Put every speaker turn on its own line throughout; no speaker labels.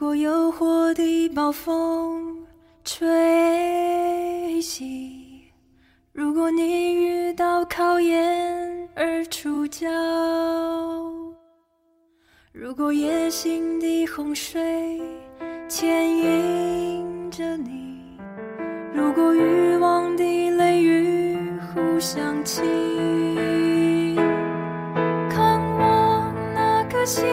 如果有祸的暴风吹袭，如果你遇到考验而出脚，如果野心的洪水牵引着你，如果欲望的雷雨互相侵，看我那颗心，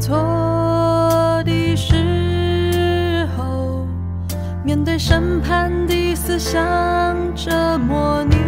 错的时候，面对审判的思想折磨你。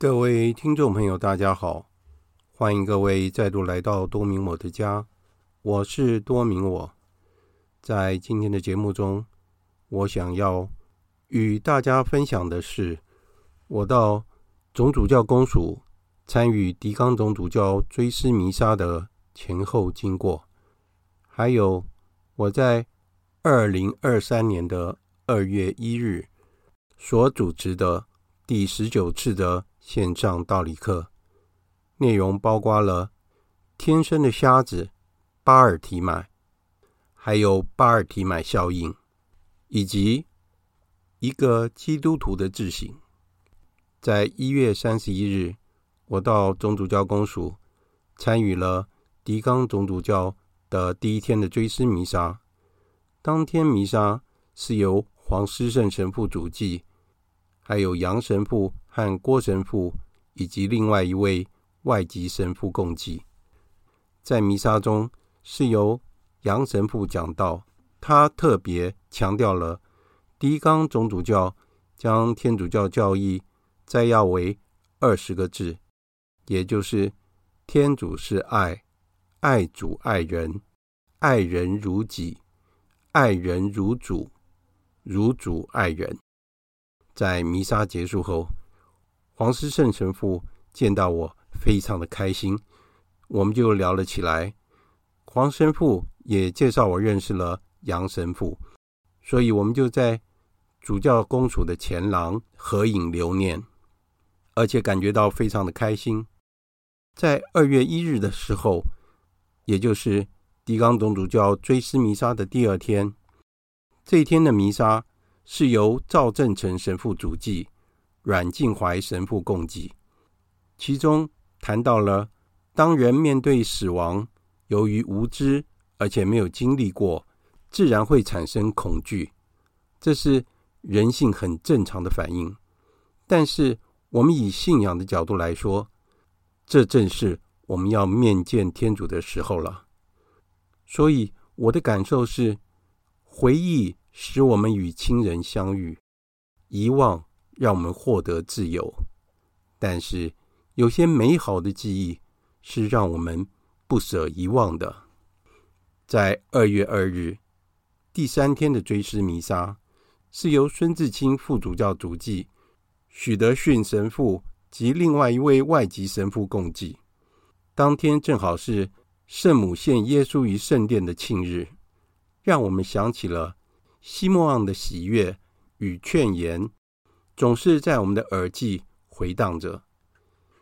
各位听众朋友，大家好，欢迎各位再度来到多明我的家，我是多明我。在今天的节目中，我想要与大家分享的是，我到总主教公署参与狄刚总主教追思弥撒的前后经过，还有我在二零二三年的二月一日所主持的第十九次的线上道理课，内容包括了天生的瞎子巴尔提买，还有巴尔提买效应，以及一个基督徒的自省。在一月三十一日，我到总主教公署参与了狄刚总主教的第一天的追思弥撒。当天弥撒是由黄思胜神父主祭，还有杨神父和郭神父以及另外一位外籍神父共祭。在弥撒中是由杨神父讲道，他特别强调了狄刚总主教将天主教教义摘要为二十个字，也就是天主是爱，爱主爱人，爱人如己。爱人如主，如主爱人。在弥撒结束后，黄思胜神父见到我，非常的开心，我们就聊了起来。黄神父也介绍我认识了杨神父，所以我们就在主教公署的前廊合影留念，而且感觉到非常的开心。在二月一日的时候，也就是。狄刚总主教追思弥撒的第二天，这一天的弥撒是由赵正成神父主祭，阮静怀神父共祭。其中谈到了，当人面对死亡，由于无知而且没有经历过，自然会产生恐惧，这是人性很正常的反应。但是我们以信仰的角度来说，这正是我们要面见天主的时候了。所以，我的感受是，回忆使我们与亲人相遇，遗忘让我们获得自由。但是，有些美好的记忆是让我们不舍遗忘的。在二月二日第三天的追思弥撒，是由孙志清副主教主祭，许德训神父及另外一位外籍神父共祭。当天正好是。圣母献耶稣于圣殿的庆日，让我们想起了西莫昂的喜悦与劝言，总是在我们的耳际回荡着。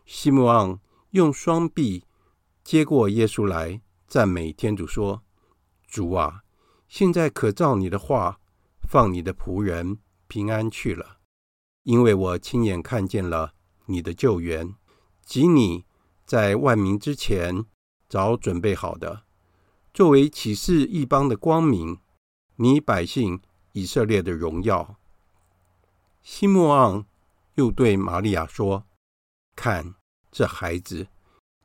西莫盎用双臂接过耶稣来，赞美天主说：“主啊，现在可照你的话，放你的仆人平安去了，因为我亲眼看见了你的救援，及你在万民之前。”早准备好的，作为启示异邦的光明，你百姓以色列的荣耀。西莫盎又对玛利亚说：“看，这孩子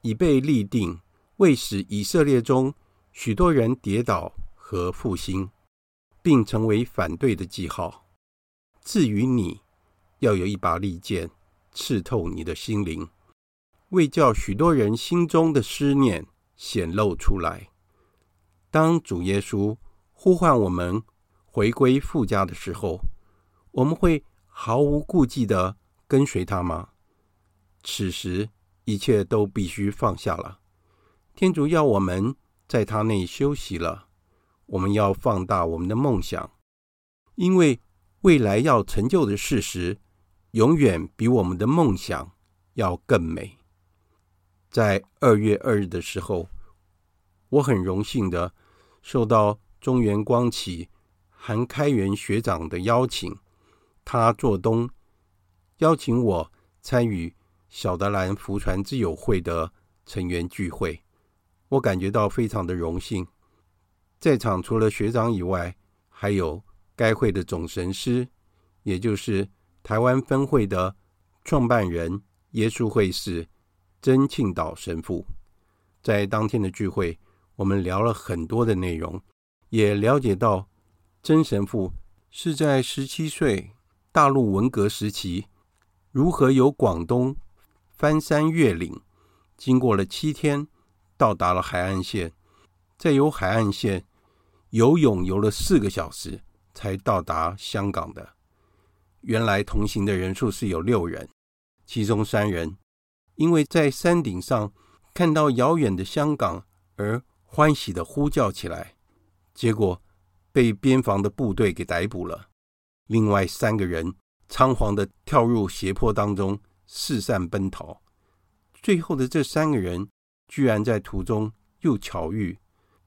已被立定，为使以色列中许多人跌倒和复兴，并成为反对的记号。至于你，要有一把利剑刺透你的心灵，为叫许多人心中的思念。”显露出来。当主耶稣呼唤我们回归父家的时候，我们会毫无顾忌地跟随他吗？此时一切都必须放下了。天主要我们在他内休息了。我们要放大我们的梦想，因为未来要成就的事实，永远比我们的梦想要更美。在二月二日的时候，我很荣幸的受到中原光启韩开元学长的邀请，他做东邀请我参与小德兰福传之友会的成员聚会，我感觉到非常的荣幸。在场除了学长以外，还有该会的总神师，也就是台湾分会的创办人耶稣会士。曾庆岛神父在当天的聚会，我们聊了很多的内容，也了解到曾神父是在十七岁大陆文革时期，如何由广东翻山越岭，经过了七天，到达了海岸线，再由海岸线游泳游了四个小时，才到达香港的。原来同行的人数是有六人，其中三人。因为在山顶上看到遥远的香港而欢喜的呼叫起来，结果被边防的部队给逮捕了。另外三个人仓皇地跳入斜坡当中，四散奔逃。最后的这三个人，居然在途中又巧遇，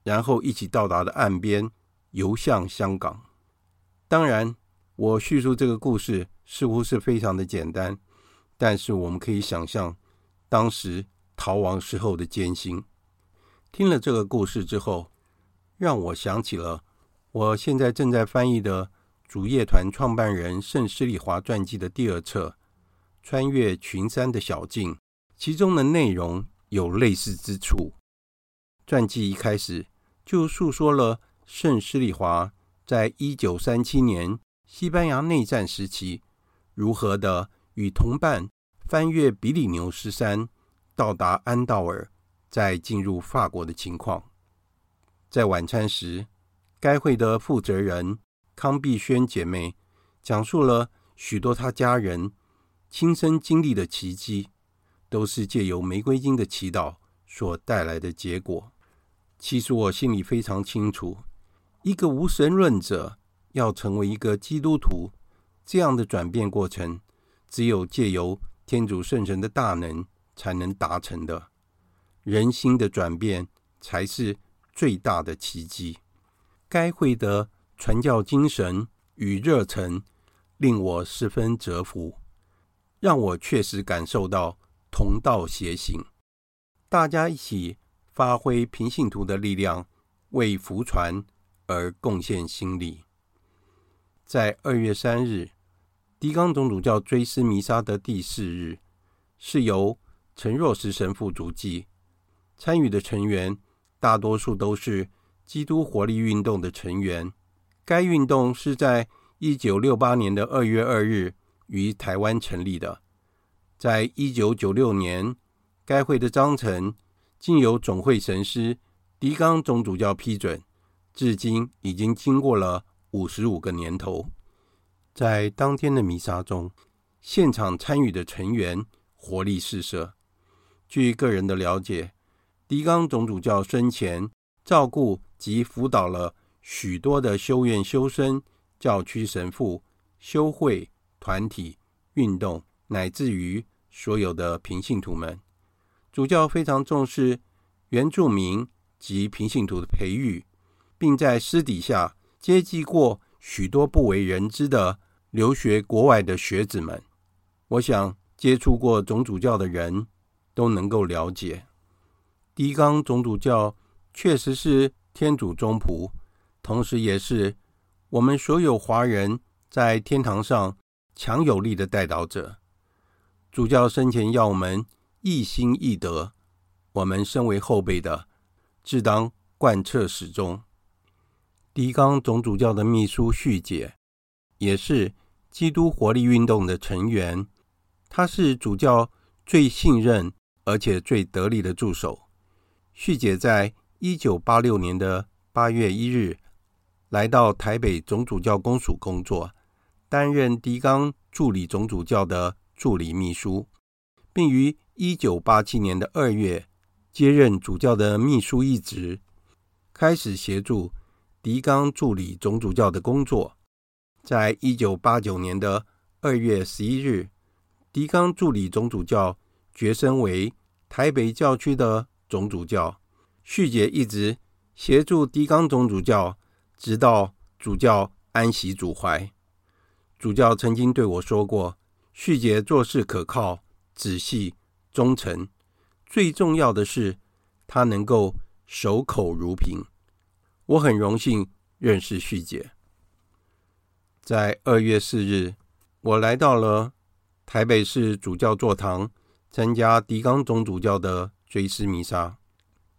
然后一起到达了岸边，游向香港。当然，我叙述这个故事似乎是非常的简单，但是我们可以想象当时逃亡时候的艰辛。听了这个故事之后，让我想起了我现在正在翻译的主业团创办人盛世利华传记的第二册《穿越群山的小径》，其中的内容有类似之处。传记一开始就述说了盛世利华。在一九三七年西班牙内战时期，如何的与同伴翻越比利牛斯山，到达安道尔，再进入法国的情况。在晚餐时，该会的负责人康碧轩姐妹讲述了许多她家人亲身经历的奇迹，都是借由玫瑰经的祈祷所带来的结果。其实我心里非常清楚。一个无神论者要成为一个基督徒，这样的转变过程，只有借由天主圣神的大能才能达成的。人心的转变才是最大的奇迹。该会的传教精神与热忱令我十分折服，让我确实感受到同道协行，大家一起发挥平信徒的力量，为福传。而贡献心力。在二月三日，狄刚总主教追思弥撒的第四日，是由陈若石神父主祭，参与的成员大多数都是基督活力运动的成员。该运动是在一九六八年的二月二日于台湾成立的。在一九九六年，该会的章程经由总会神师狄刚总主教批准。至今已经经过了五十五个年头，在当天的弥撒中，现场参与的成员活力四射。据个人的了解，狄刚总主教生前照顾及辅导了许多的修院修生、教区神父、修会团体、运动，乃至于所有的平信徒们。主教非常重视原住民及平信徒的培育。并在私底下接济过许多不为人知的留学国外的学子们。我想接触过总主教的人都能够了解，狄刚总主教确实是天主宗仆，同时也是我们所有华人在天堂上强有力的代导者。主教生前要我们一心一德，我们身为后辈的，自当贯彻始终。狄刚总主教的秘书旭姐，也是基督活力运动的成员。她是主教最信任而且最得力的助手。旭姐在一九八六年的八月一日来到台北总主教公署工作，担任狄刚助理总主教的助理秘书，并于一九八七年的二月接任主教的秘书一职，开始协助。狄刚助理总主教的工作，在一九八九年的二月十一日，狄刚助理总主教擢升为台北教区的总主教。旭姐一职协助狄刚总主教，直到主教安息主怀。主教曾经对我说过：“旭姐做事可靠、仔细、忠诚，最重要的是他能够守口如瓶。”我很荣幸认识旭姐。在二月四日，我来到了台北市主教座堂，参加狄刚总主教的追思弥撒。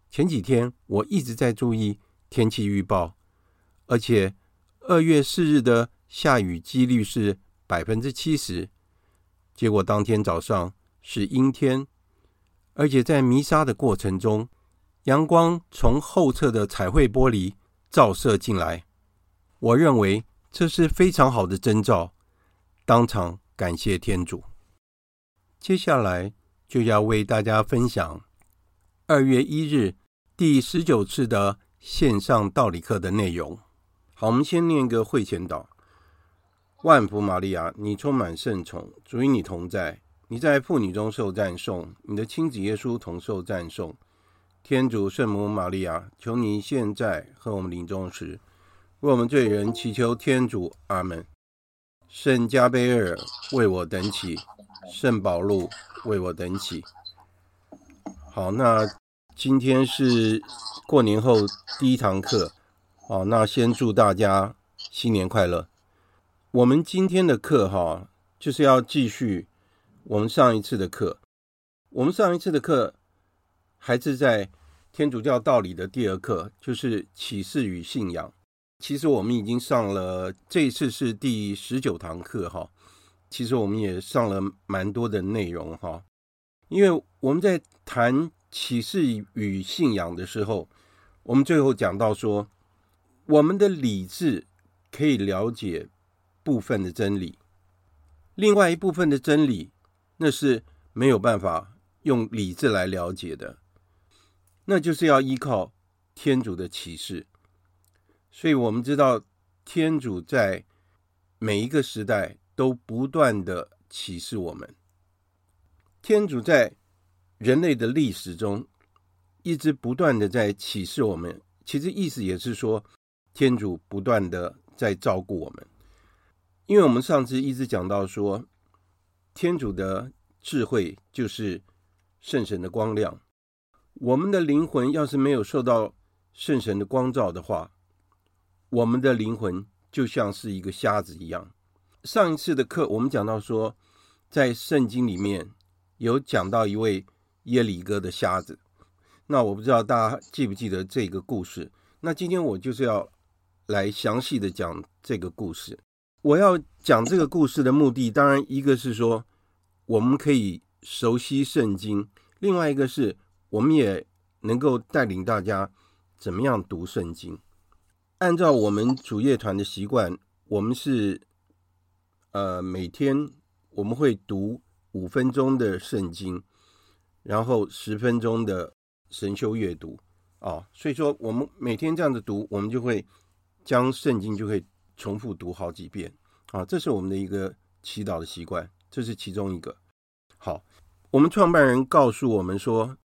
前几天我一直在注意天气预报，而且二月四日的下雨几率是百分之七十。结果当天早上是阴天，而且在弥撒的过程中，阳光从后侧的彩绘玻璃照射进来，我认为这是非常好的征兆，当场感谢天主。接下来就要为大家分享二月一日第十九次的线上道理课的内容。好，我们先念一个会前祷。万福玛利亚，你充满圣宠，主与你同在，你在妇女中受赞颂，你的亲子耶稣同受赞颂。天主圣母玛利亚，求你现在和我们临终时，为我们罪人祈求天主。阿门。圣加贝尔为我等起，圣保禄为我等起。好，那今天是过年后第一堂课，好，那先祝大家新年快乐。我们今天的课哈，就是要继续我们上一次的课。我们上一次的课还是在天主教道理的第二课，就是启示与信仰。其实我们已经上了，这一次是第十九堂课哈。其实我们也上了蛮多的内容哈，因为我们在谈启示与信仰的时候，我们最后讲到说，我们的理智可以了解。部分的真理，另外一部分的真理，那是没有办法用理智来了解的，那就是要依靠天主的启示。所以我们知道，天主在每一个时代都不断的启示我们。天主在人类的历史中一直不断的在启示我们，其实意思也是说，天主不断的在照顾我们。因为我们上次一直讲到说，天主的智慧就是圣神的光亮。我们的灵魂要是没有受到圣神的光照的话，我们的灵魂就像是一个瞎子一样。上一次的课我们讲到说，在圣经里面有讲到一位耶里哥的瞎子。那我不知道大家记不记得这个故事？那今天我就是要来详细的讲这个故事。我要讲这个故事的目的，当然一个是说我们可以熟悉圣经，另外一个是我们也能够带领大家怎么样读圣经。按照我们主业团的习惯，我们是呃每天我们会读五分钟的圣经，然后十分钟的神修阅读啊，所以说我们每天这样子读，我们就会将圣经就可以。重复读好几遍啊，这是我们的一个祈祷的习惯，这是其中一个。好，我们创办人告诉我们说，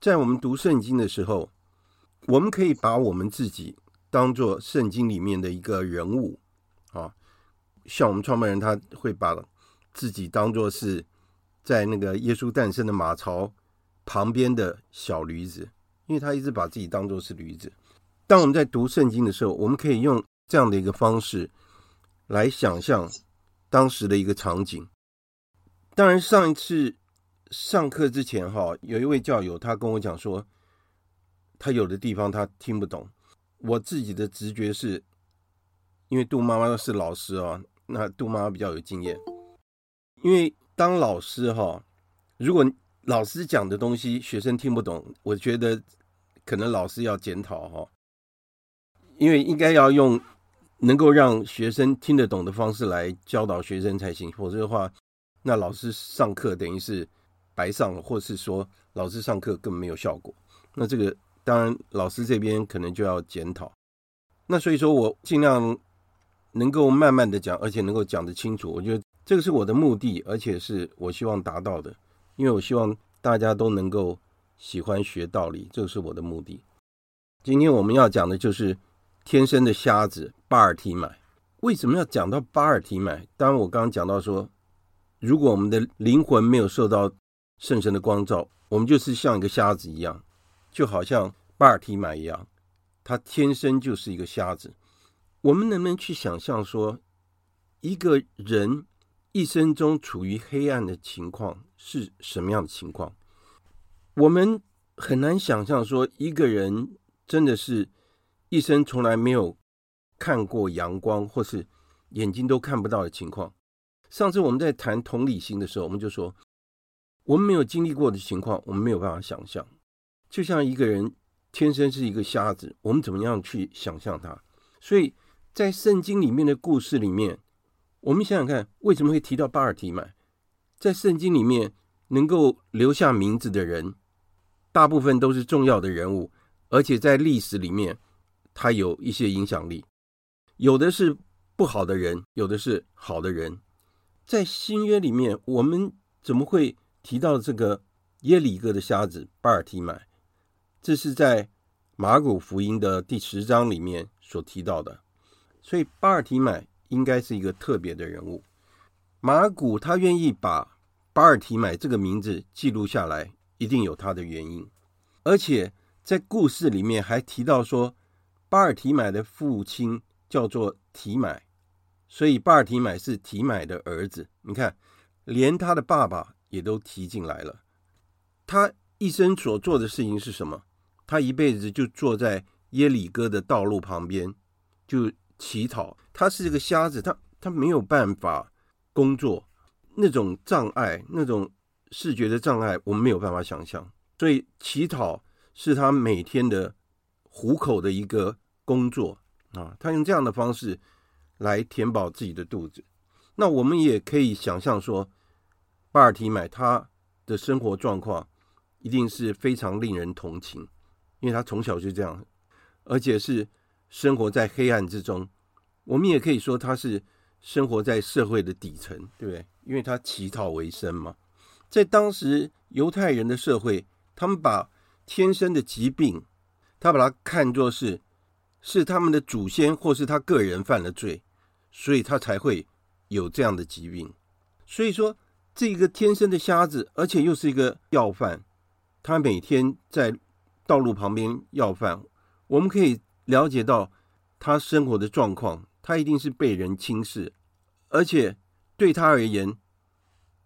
在我们读圣经的时候，我们可以把我们自己当做圣经里面的一个人物啊，像我们创办人他会把自己当做是在那个耶稣诞生的马槽旁边的小驴子，因为他一直把自己当做是驴子。当我们在读圣经的时候，我们可以用。这样的一个方式来想象当时的一个场景。当然，上一次上课之前，哈，有一位教友他跟我讲说，他有的地方他听不懂。我自己的直觉是，因为杜妈妈是老师啊，那杜妈妈比较有经验。因为当老师哈，如果老师讲的东西学生听不懂，我觉得可能老师要检讨哈，因为应该要用。能够让学生听得懂的方式来教导学生才行，否则的话，那老师上课等于是白上了，或是说老师上课根本没有效果。那这个当然老师这边可能就要检讨。那所以说我尽量能够慢慢的讲，而且能够讲得清楚。我觉得这个是我的目的，而且是我希望达到的，因为我希望大家都能够喜欢学道理，这个是我的目的。今天我们要讲的就是。天生的瞎子巴尔提买，为什么要讲到巴尔提买？当然，我刚刚讲到说，如果我们的灵魂没有受到圣神的光照，我们就是像一个瞎子一样，就好像巴尔提买一样，他天生就是一个瞎子。我们能不能去想象说，一个人一生中处于黑暗的情况是什么样的情况？我们很难想象说，一个人真的是。一生从来没有看过阳光，或是眼睛都看不到的情况。上次我们在谈同理心的时候，我们就说，我们没有经历过的情况，我们没有办法想象。就像一个人天生是一个瞎子，我们怎么样去想象他？所以在圣经里面的故事里面，我们想想看，为什么会提到巴尔提买？在圣经里面能够留下名字的人，大部分都是重要的人物，而且在历史里面。他有一些影响力，有的是不好的人，有的是好的人。在新约里面，我们怎么会提到这个耶里哥的瞎子巴尔提买？这是在马古福音的第十章里面所提到的。所以巴尔提买应该是一个特别的人物。马古他愿意把巴尔提买这个名字记录下来，一定有他的原因。而且在故事里面还提到说，巴尔提买的父亲叫做提买，所以巴尔提买是提买的儿子。你看，连他的爸爸也都提进来了。他一生所做的事情是什么？他一辈子就坐在耶里哥的道路旁边，就。乞讨，他是一个瞎子，他他没有办法工作，那种障碍，那种视觉的障碍，我们没有办法想象。所以乞讨是他每天的糊口的一个工作啊，他用这样的方式来填饱自己的肚子。那我们也可以想象说，巴尔提买他的生活状况一定是非常令人同情，因为他从小就这样，而且是。生活在黑暗之中，我们也可以说他是生活在社会的底层，对不对？因为他乞讨为生嘛。在当时犹太人的社会，他们把天生的疾病，他把它看作是是他们的祖先或是他个人犯了罪，所以他才会有这样的疾病。所以说，这个天生的瞎子，而且又是一个要饭，他每天在道路旁边要饭，我们可以。了解到他生活的状况，他一定是被人轻视，而且对他而言，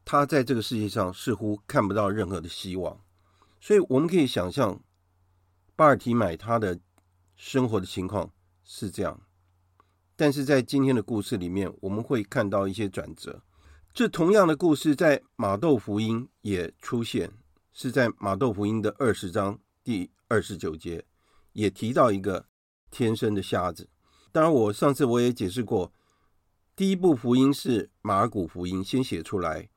他在这个世界上似乎看不到任何的希望。所以我们可以想象，巴尔提买他的生活的情况是这样。但是在今天的故事里面，我们会看到一些转折。这同样的故事在马窦福音也出现，是在马窦福音的二十章第二十九节，也提到一个。天生的瞎子，当然，我上次我也解释过，第一部福音是马可福音先写出来，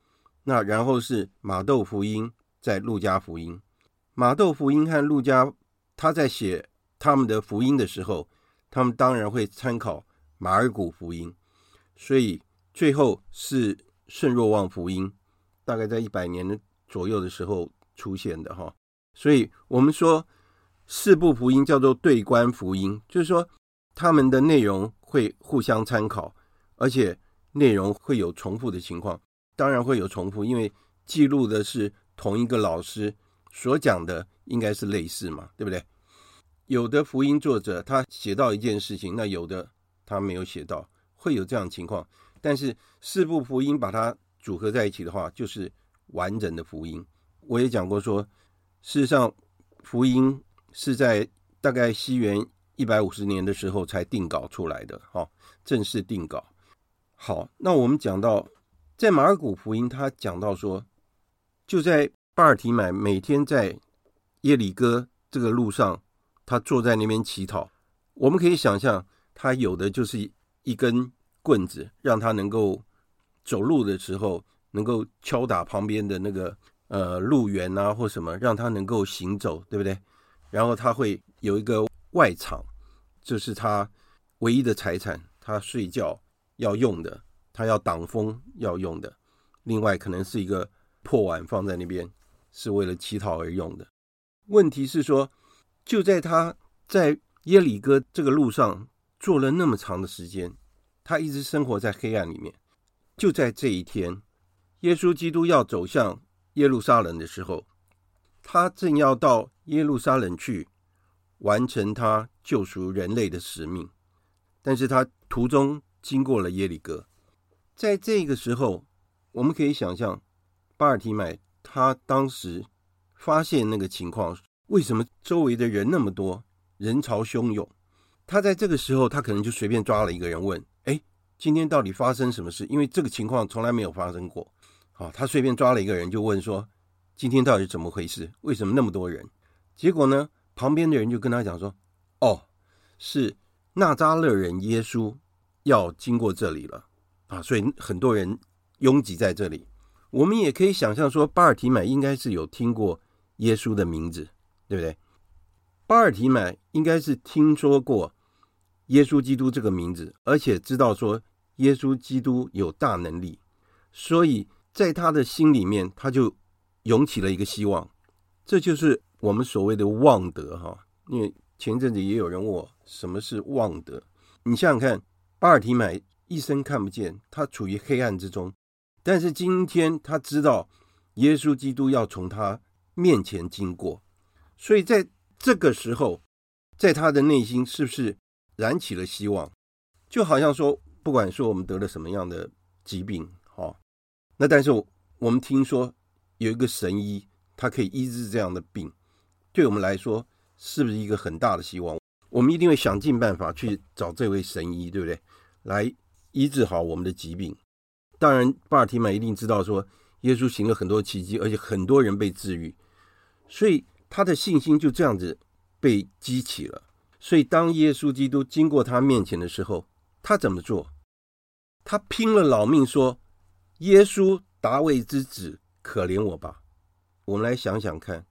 那然后是马窦福音，在路加福音，马窦福音和路加他在写他们的福音的时候，他们当然会参考马可福音，所以最后是圣若望福音，大概在一百年左右的时候出现的哈，所以我们说。四部福音叫做对观福音，就是说他们的内容会互相参考，而且内容会有重复的情况。当然会有重复，因为记录的是同一个老师所讲的，应该是类似嘛，对不对？有的福音作者他写到一件事情，那有的他没有写到，会有这样的情况。但是四部福音把它组合在一起的话，就是完整的福音。我也讲过说，事实上福音。是在大概西元一百五十年的时候才定稿出来的，哈，正式定稿。好，那我们讲到，在马可福音，他讲到说，就在巴尔提买每天在耶里哥这个路上，他坐在那边乞讨。我们可以想象，他有的就是一根棍子，让他能够走路的时候能够敲打旁边的那个呃路缘啊，或什么，让他能够行走，对不对？然后他会有一个外场，这是他唯一的财产，他睡觉要用的，他要挡风要用的。另外，可能是一个破碗放在那边，是为了乞讨而用的。问题是说，就在他在耶里哥这个路上坐了那么长的时间，他一直生活在黑暗里面。就在这一天，耶稣基督要走向耶路撒冷的时候，他正要到耶路撒冷去完成他救赎人类的使命，但是他途中经过了耶里哥，在这个时候，我们可以想象巴尔提买他当时发现那个情况，为什么周围的人那么多，人潮汹涌？他在这个时候，他可能就随便抓了一个人问：“哎，今天到底发生什么事？”因为这个情况从来没有发生过。好，他随便抓了一个人就问说。今天到底怎么回事？为什么那么多人？结果呢？旁边的人就跟他讲说：“哦，是纳扎勒人耶稣要经过这里了啊！”所以很多人拥挤在这里。我们也可以想象说，巴尔提买应该是有听过耶稣的名字，对不对？巴尔提买应该是听说过耶稣基督这个名字，而且知道说耶稣基督有大能力，所以在他的心里面，他就涌起了一个希望。这就是我们所谓的望德哈。因为前阵子也有人问我什么是望德，你想想看，巴尔提买一生看不见，他处于黑暗之中，但是今天他知道耶稣基督要从他面前经过，所以在这个时候，在他的内心是不是燃起了希望？就好像说，不管说我们得了什么样的疾病，哈，那但是我们听说有一个神医，他可以医治这样的病，对我们来说是不是一个很大的希望？我们一定会想尽办法去找这位神医，对不对？来医治好我们的疾病。当然，巴尔提买一定知道说，耶稣行了很多奇迹，而且很多人被治愈。所以他的信心就这样子被激起了。所以当耶稣基督经过他面前的时候，他怎么做？他拼了老命说：“耶稣，大卫之子，可怜我吧！”我们来想想看，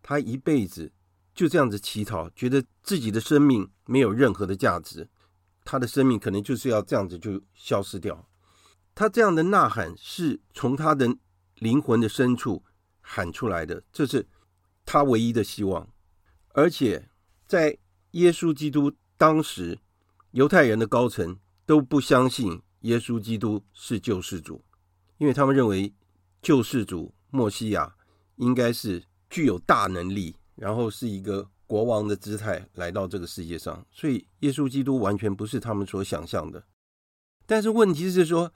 他一辈子就这样子乞讨，觉得自己的生命没有任何的价值，他的生命可能就是要这样子就消失掉。他这样的呐喊是从他的灵魂的深处喊出来的，这是。他唯一的希望，而且在耶稣基督当时，犹太人的高层都不相信耶稣基督是救世主，因为他们认为救世主默西亚应该是具有大能力，然后是一个国王的姿态来到这个世界上，所以耶稣基督完全不是他们所想象的。但是问题是说，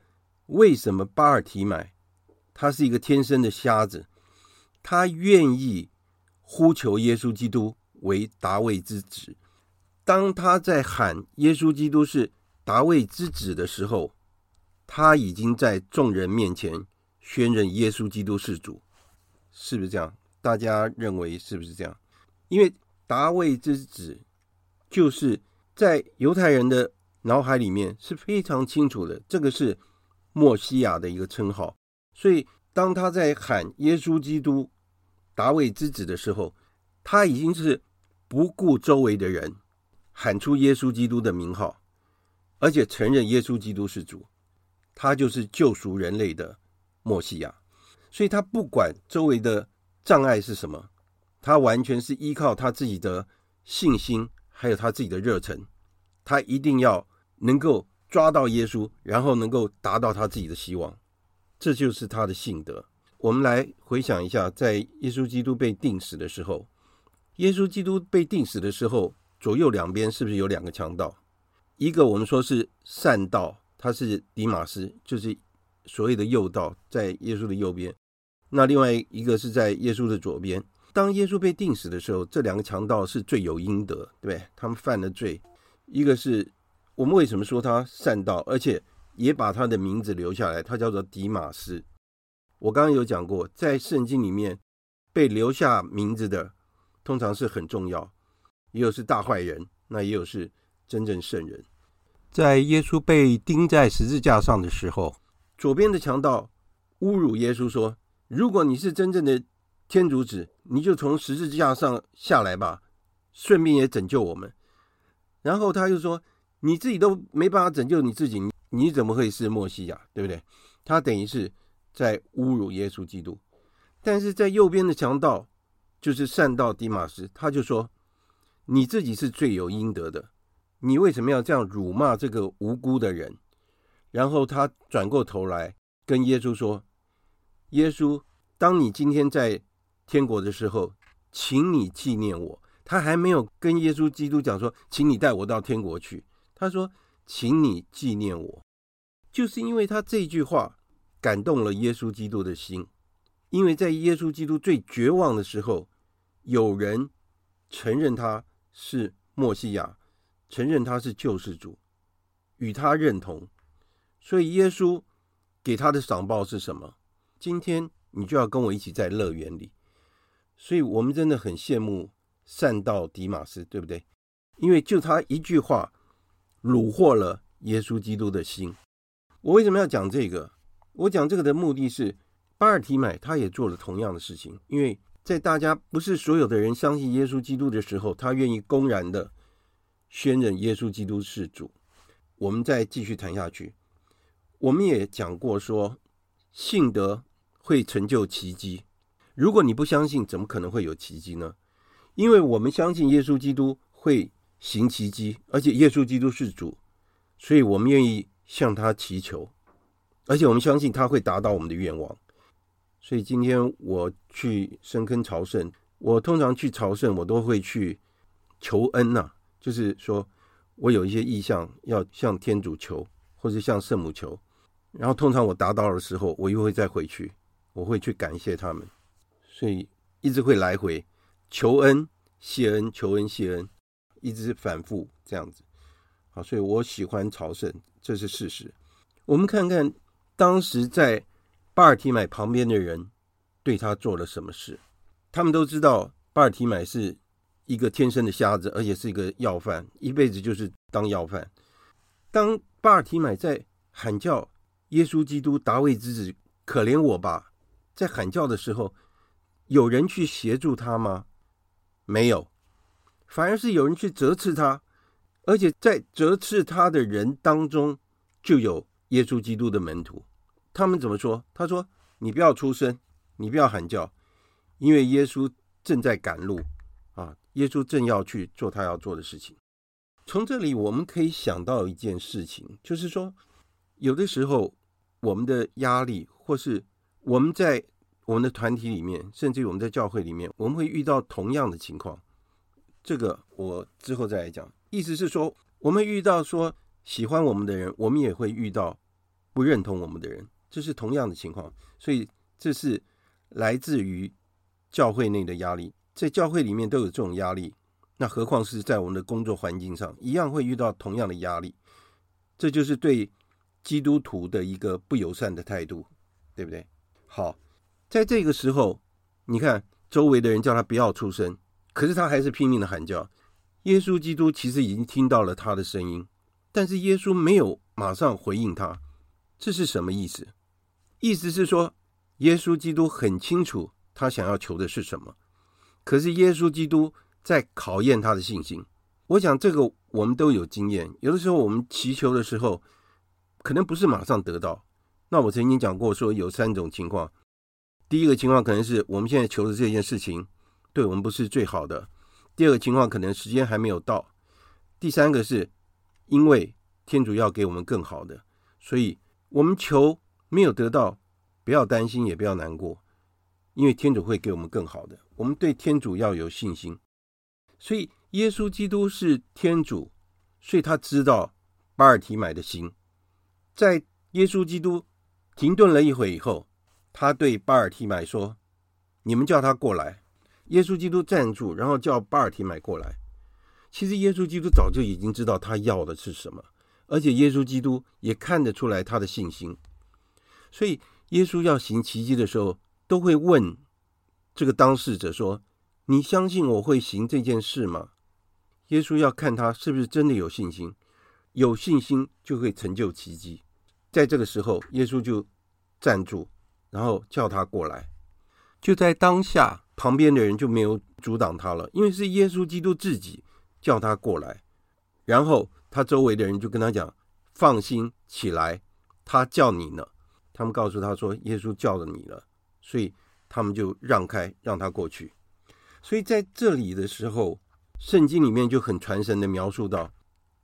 为什么巴尔提买他是一个天生的瞎子，他愿意？呼求耶稣基督为大卫之子。当他在喊耶稣基督是大卫之子的时候，他已经在众人面前宣认耶稣基督是主，是不是这样？大家认为是不是这样？因为大卫之子就是在犹太人的脑海里面是非常清楚的，这个是默西亚的一个称号。所以当他在喊耶稣基督。大卫之子的时候，他已经是不顾周围的人，喊出耶稣基督的名号，而且承认耶稣基督是主，他就是救赎人类的默西亚。所以他不管周围的障碍是什么，他完全是依靠他自己的信心，还有他自己的热忱，他一定要能够抓到耶稣，然后能够达到他自己的希望，这就是他的信德。我们来回想一下，在耶稣基督被钉死的时候，耶稣基督被钉死的时候，左右两边是不是有两个强盗？一个我们说是善道，他是迪马斯，就是所谓的右道，在耶稣的右边。那另外一个是在耶稣的左边。当耶稣被钉死的时候，这两个强盗是罪有应得，对对？他们犯了罪。一个是我们为什么说他善道，而且也把他的名字留下来，他叫做迪马斯。我刚刚有讲过，在圣经里面被留下名字的，通常是很重要，也有是大坏人，那也有是真正圣人。在耶稣被钉在十字架上的时候，左边的强盗侮辱耶稣说：“如果你是真正的天主子，你就从十字架上下来吧，顺便也拯救我们。”然后他又说：“你自己都没办法拯救你自己，你怎么会是默西亚？对不对？”他等于是。在侮辱耶稣基督，但是在右边的强盗就是善道迪马斯，他就说：“你自己是罪有应得的，你为什么要这样辱骂这个无辜的人？”然后他转过头来跟耶稣说：“耶稣，当你今天在天国的时候，请你纪念我。”他还没有跟耶稣基督讲说：“请你带我到天国去。”他说：“请你纪念我。”就是因为他这句话。感动了耶稣基督的心，因为在耶稣基督最绝望的时候，有人承认他是默西亚，承认他是救世主，与他认同，所以耶稣给他的赏报是什么？今天你就要跟我一起在乐园里，所以我们真的很羡慕善道迪马斯，对不对？因为就他一句话，虏获了耶稣基督的心。我为什么要讲这个？我讲这个的目的是，巴尔提买他也做了同样的事情，因为在大家不是所有的人相信耶稣基督的时候，他愿意公然的宣认耶稣基督是主。我们再继续谈下去。我们也讲过说，信德会成就奇迹。如果你不相信，怎么可能会有奇迹呢？因为我们相信耶稣基督会行奇迹，而且耶稣基督是主，所以我们愿意向他祈求，而且我们相信他会达到我们的愿望。所以今天我去深坑朝圣，我通常去朝圣，我都会去求恩呐、就是说我有一些意向要向天主求，或者向圣母求，然后通常我达到的时候，我又会再回去，我会去感谢他们，所以一直会来回求恩、谢恩、求恩、谢恩，一直反复这样子。好，所以我喜欢朝圣，这是事实。我们看看当时在。巴尔提买旁边的人对他做了什么事？他们都知道巴尔提买是一个天生的瞎子，而且是一个要犯，一辈子就是当要犯。当巴尔提买在喊叫“耶稣基督，大卫之子，可怜我吧”在喊叫的时候，有人去协助他吗？没有，反而是有人去责斥他，而且在责斥他的人当中，就有耶稣基督的门徒。他们怎么说？他说：“你不要出声，你不要喊叫，因为耶稣正在赶路啊！耶稣正要去做他要做的事情。”从这里我们可以想到一件事情，就是说，有的时候我们的压力，或是我们在我们的团体里面，甚至于我们在教会里面，我们会遇到同样的情况。这个我之后再来讲。意思是说，我们遇到说喜欢我们的人，我们也会遇到不认同我们的人。这是同样的情况，所以这是来自于教会内的压力，在教会里面都有这种压力，那何况是在我们的工作环境上，一样会遇到同样的压力。这就是对基督徒的一个不友善的态度，对不对？好，在这个时候，你看周围的人叫他不要出声，可是他还是拼命的喊叫。耶稣基督其实已经听到了他的声音，但是耶稣没有马上回应他，这是什么意思？意思是说，耶稣基督很清楚他想要求的是什么，可是耶稣基督在考验他的信心。我想这个我们都有经验，有的时候我们祈求的时候，可能不是马上得到。那我曾经讲过说，有三种情况。第一个情况可能是我们现在求的这件事情对我们不是最好的；第二个情况可能时间还没有到；第三个是因为天主要给我们更好的，所以我们求。没有得到，不要担心，也不要难过，因为天主会给我们更好的。我们对天主要有信心。所以，耶稣基督是天主，所以他知道巴尔提买的心。在耶稣基督停顿了一会以后，他对巴尔提买说：“你们叫他过来。”耶稣基督站住，然后叫巴尔提买过来。其实，耶稣基督早就已经知道他要的是什么，而且耶稣基督也看得出来他的信心。所以，耶稣要行奇迹的时候，都会问这个当事者说：“你相信我会行这件事吗？”耶稣要看他是不是真的有信心，有信心就会成就奇迹。在这个时候，耶稣就站住，然后叫他过来。就在当下，旁边的人就没有阻挡他了，因为是耶稣基督自己叫他过来。然后他周围的人就跟他讲：“放心起来，他叫你呢。”他们告诉他说：“耶稣叫了你了。”所以他们就让开，让他过去。所以在这里的时候，圣经里面就很传神的描述到，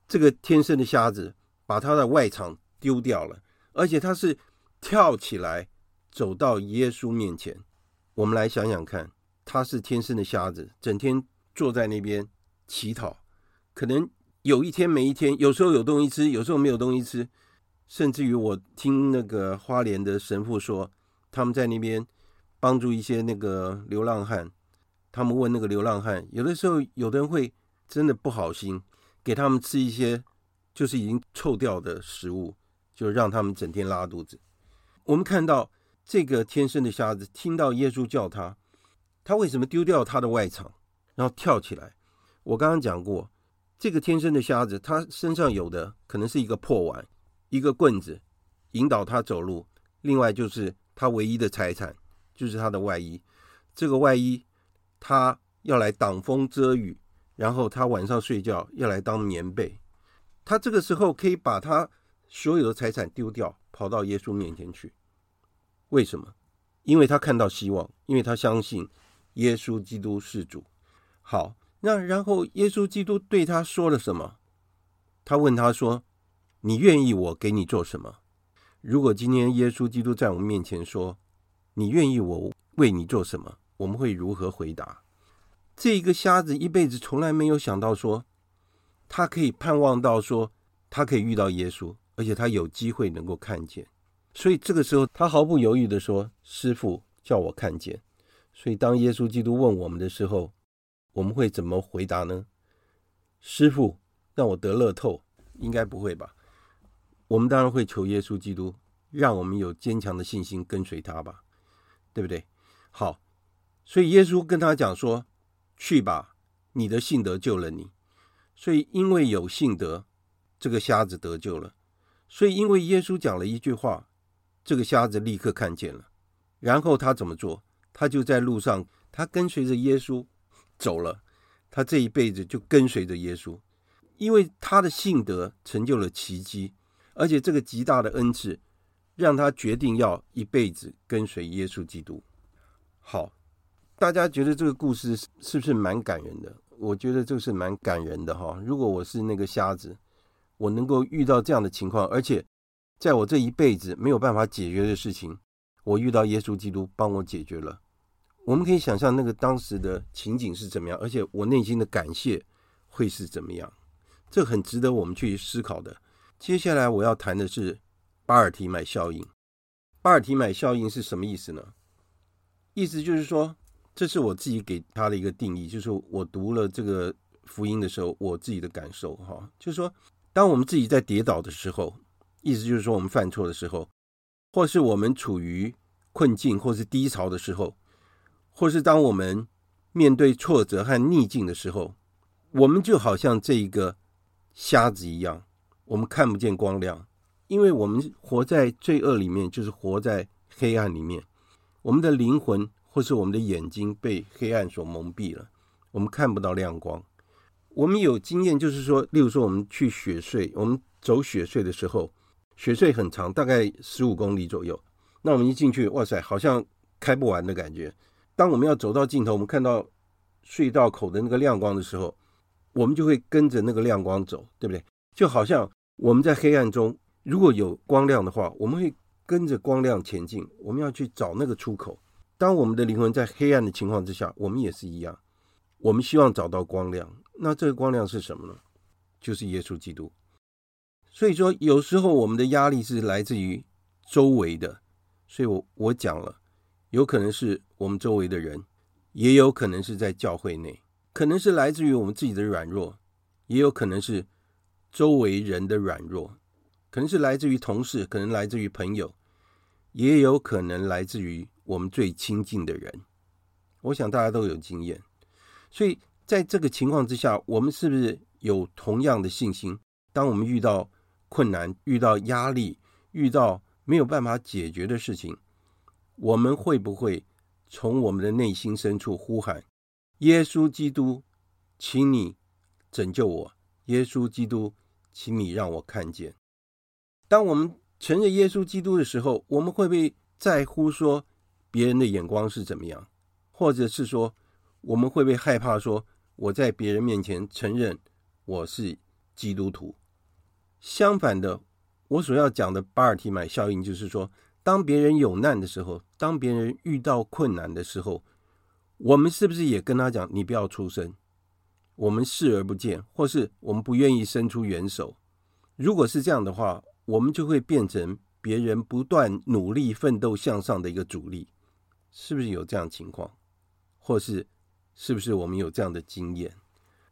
这个天生的瞎子把他的外场丢掉了，而且他是跳起来走到耶稣面前。我们来想想看，他是天生的瞎子，整天坐在那边乞讨，可能有一天没一天，有时候有东西吃，有时候没有东西吃。甚至于我听那个花莲的神父说，他们在那边帮助一些那个流浪汉，他们问那个流浪汉，有的时候有的人会真的不好心，给他们吃一些就是已经臭掉的食物，就让他们整天拉肚子。我们看到这个天生的瞎子，听到耶稣叫他，他为什么丢掉他的外氅，然后跳起来？我刚刚讲过，这个天生的瞎子，他身上有的可能是一个破碗。一个棍子引导他走路，另外就是他唯一的财产，就是他的外衣。这个外衣他要来挡风遮雨，然后他晚上睡觉要来当棉被。他这个时候可以把他所有的财产丢掉，跑到耶稣面前去。为什么？因为他看到希望，因为他相信耶稣基督是主。好，那然后耶稣基督对他说了什么？他问他说：“你愿意我给你做什么？”如果今天耶稣基督在我们面前说：“你愿意我为你做什么？”我们会如何回答？这一个瞎子一辈子从来没有想到说，他可以盼望到说，他可以遇到耶稣，而且他有机会能够看见。所以这个时候，他毫不犹豫的说：“师傅，叫我看见。”所以当耶稣基督问我们的时候，我们会怎么回答呢？师傅，让我得乐透？应该不会吧？我们当然会求耶稣基督，让我们有坚强的信心跟随他吧，对不对？好，所以耶稣跟他讲说：“去吧，你的信德救了你。”所以因为有信德，这个瞎子得救了。所以因为耶稣讲了一句话。这个瞎子立刻看见了，然后他怎么做？他就在路上，他跟随着耶稣走了。他这一辈子就跟随着耶稣，因为他的信德成就了奇迹，而且这个极大的恩赐让他决定要一辈子跟随耶稣基督。好，大家觉得这个故事是不是蛮感人的？我觉得这是蛮感人的哈。如果我是那个瞎子，我能够遇到这样的情况，而且。在我这一辈子没有办法解决的事情，我遇到耶稣基督帮我解决了。我们可以想象那个当时的情景是怎么样，而且我内心的感谢会是怎么样，这很值得我们去思考的。接下来我要谈的是巴尔提买效应。巴尔提买效应是什么意思呢？意思就是说，这是我自己给他的一个定义，就是我读了这个福音的时候，我自己的感受哈，就是说，当我们自己在跌倒的时候。意思就是说，我们犯错的时候，或是我们处于困境或是低潮的时候，或是当我们面对挫折和逆境的时候，我们就好像这一个瞎子一样，我们看不见光亮，因为我们活在罪恶里面，就是活在黑暗里面。我们的灵魂或是我们的眼睛被黑暗所蒙蔽了，我们看不到亮光。我们有经验，就是说，例如说，我们去雪隧，我们走雪隧的时候。雪隧很长，大概十五公里左右。那我们一进去，哇塞，好像开不完的感觉。当我们要走到尽头，我们看到隧道口的那个亮光的时候，我们就会跟着那个亮光走，对不对？就好像我们在黑暗中，如果有光亮的话，我们会跟着光亮前进。我们要去找那个出口。当我们的灵魂在黑暗的情况之下，我们也是一样。我们希望找到光亮。那这个光亮是什么呢？就是耶稣基督。所以说，有时候我们的压力是来自于周围的，所以我我讲了，有可能是我们周围的人，也有可能是在教会内，可能是来自于我们自己的软弱，也有可能是周围人的软弱，可能是来自于同事，可能来自于朋友，也有可能来自于我们最亲近的人。我想大家都有经验，所以在这个情况之下，我们是不是有同样的信心？当我们遇到困难，遇到压力，遇到没有办法解决的事情，我们会不会从我们的内心深处呼喊：“耶稣基督，请你拯救我！耶稣基督，请你让我看见。”当我们承认耶稣基督的时候，我们会不会在乎说别人的眼光是怎么样？或者是说，我们会不会害怕说我在别人面前承认我是基督徒？相反的，我所要讲的巴尔提买效应，就是说，当别人有难的时候，当别人遇到困难的时候，我们是不是也跟他讲：“你不要出声，我们视而不见，或是我们不愿意伸出援手？”如果是这样的话，我们就会变成别人不断努力奋斗向上的一个阻力，是不是有这样的情况？或是是不是我们有这样的经验？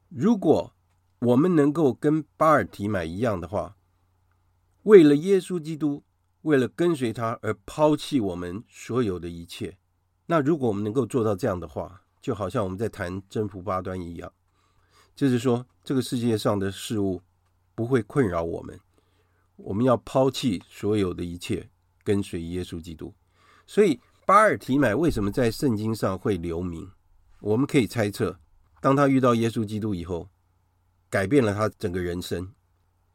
如果我们能够跟巴尔提买一样的话，为了耶稣基督，为了跟随他而抛弃我们所有的一切。那如果我们能够做到这样的话，就好像我们在谈征服八端一样，就是说这个世界上的事物不会困扰我们。我们要抛弃所有的一切，跟随耶稣基督。所以巴尔提买为什么在圣经上会留名？我们可以猜测。当他遇到耶稣基督以后，改变了他整个人生，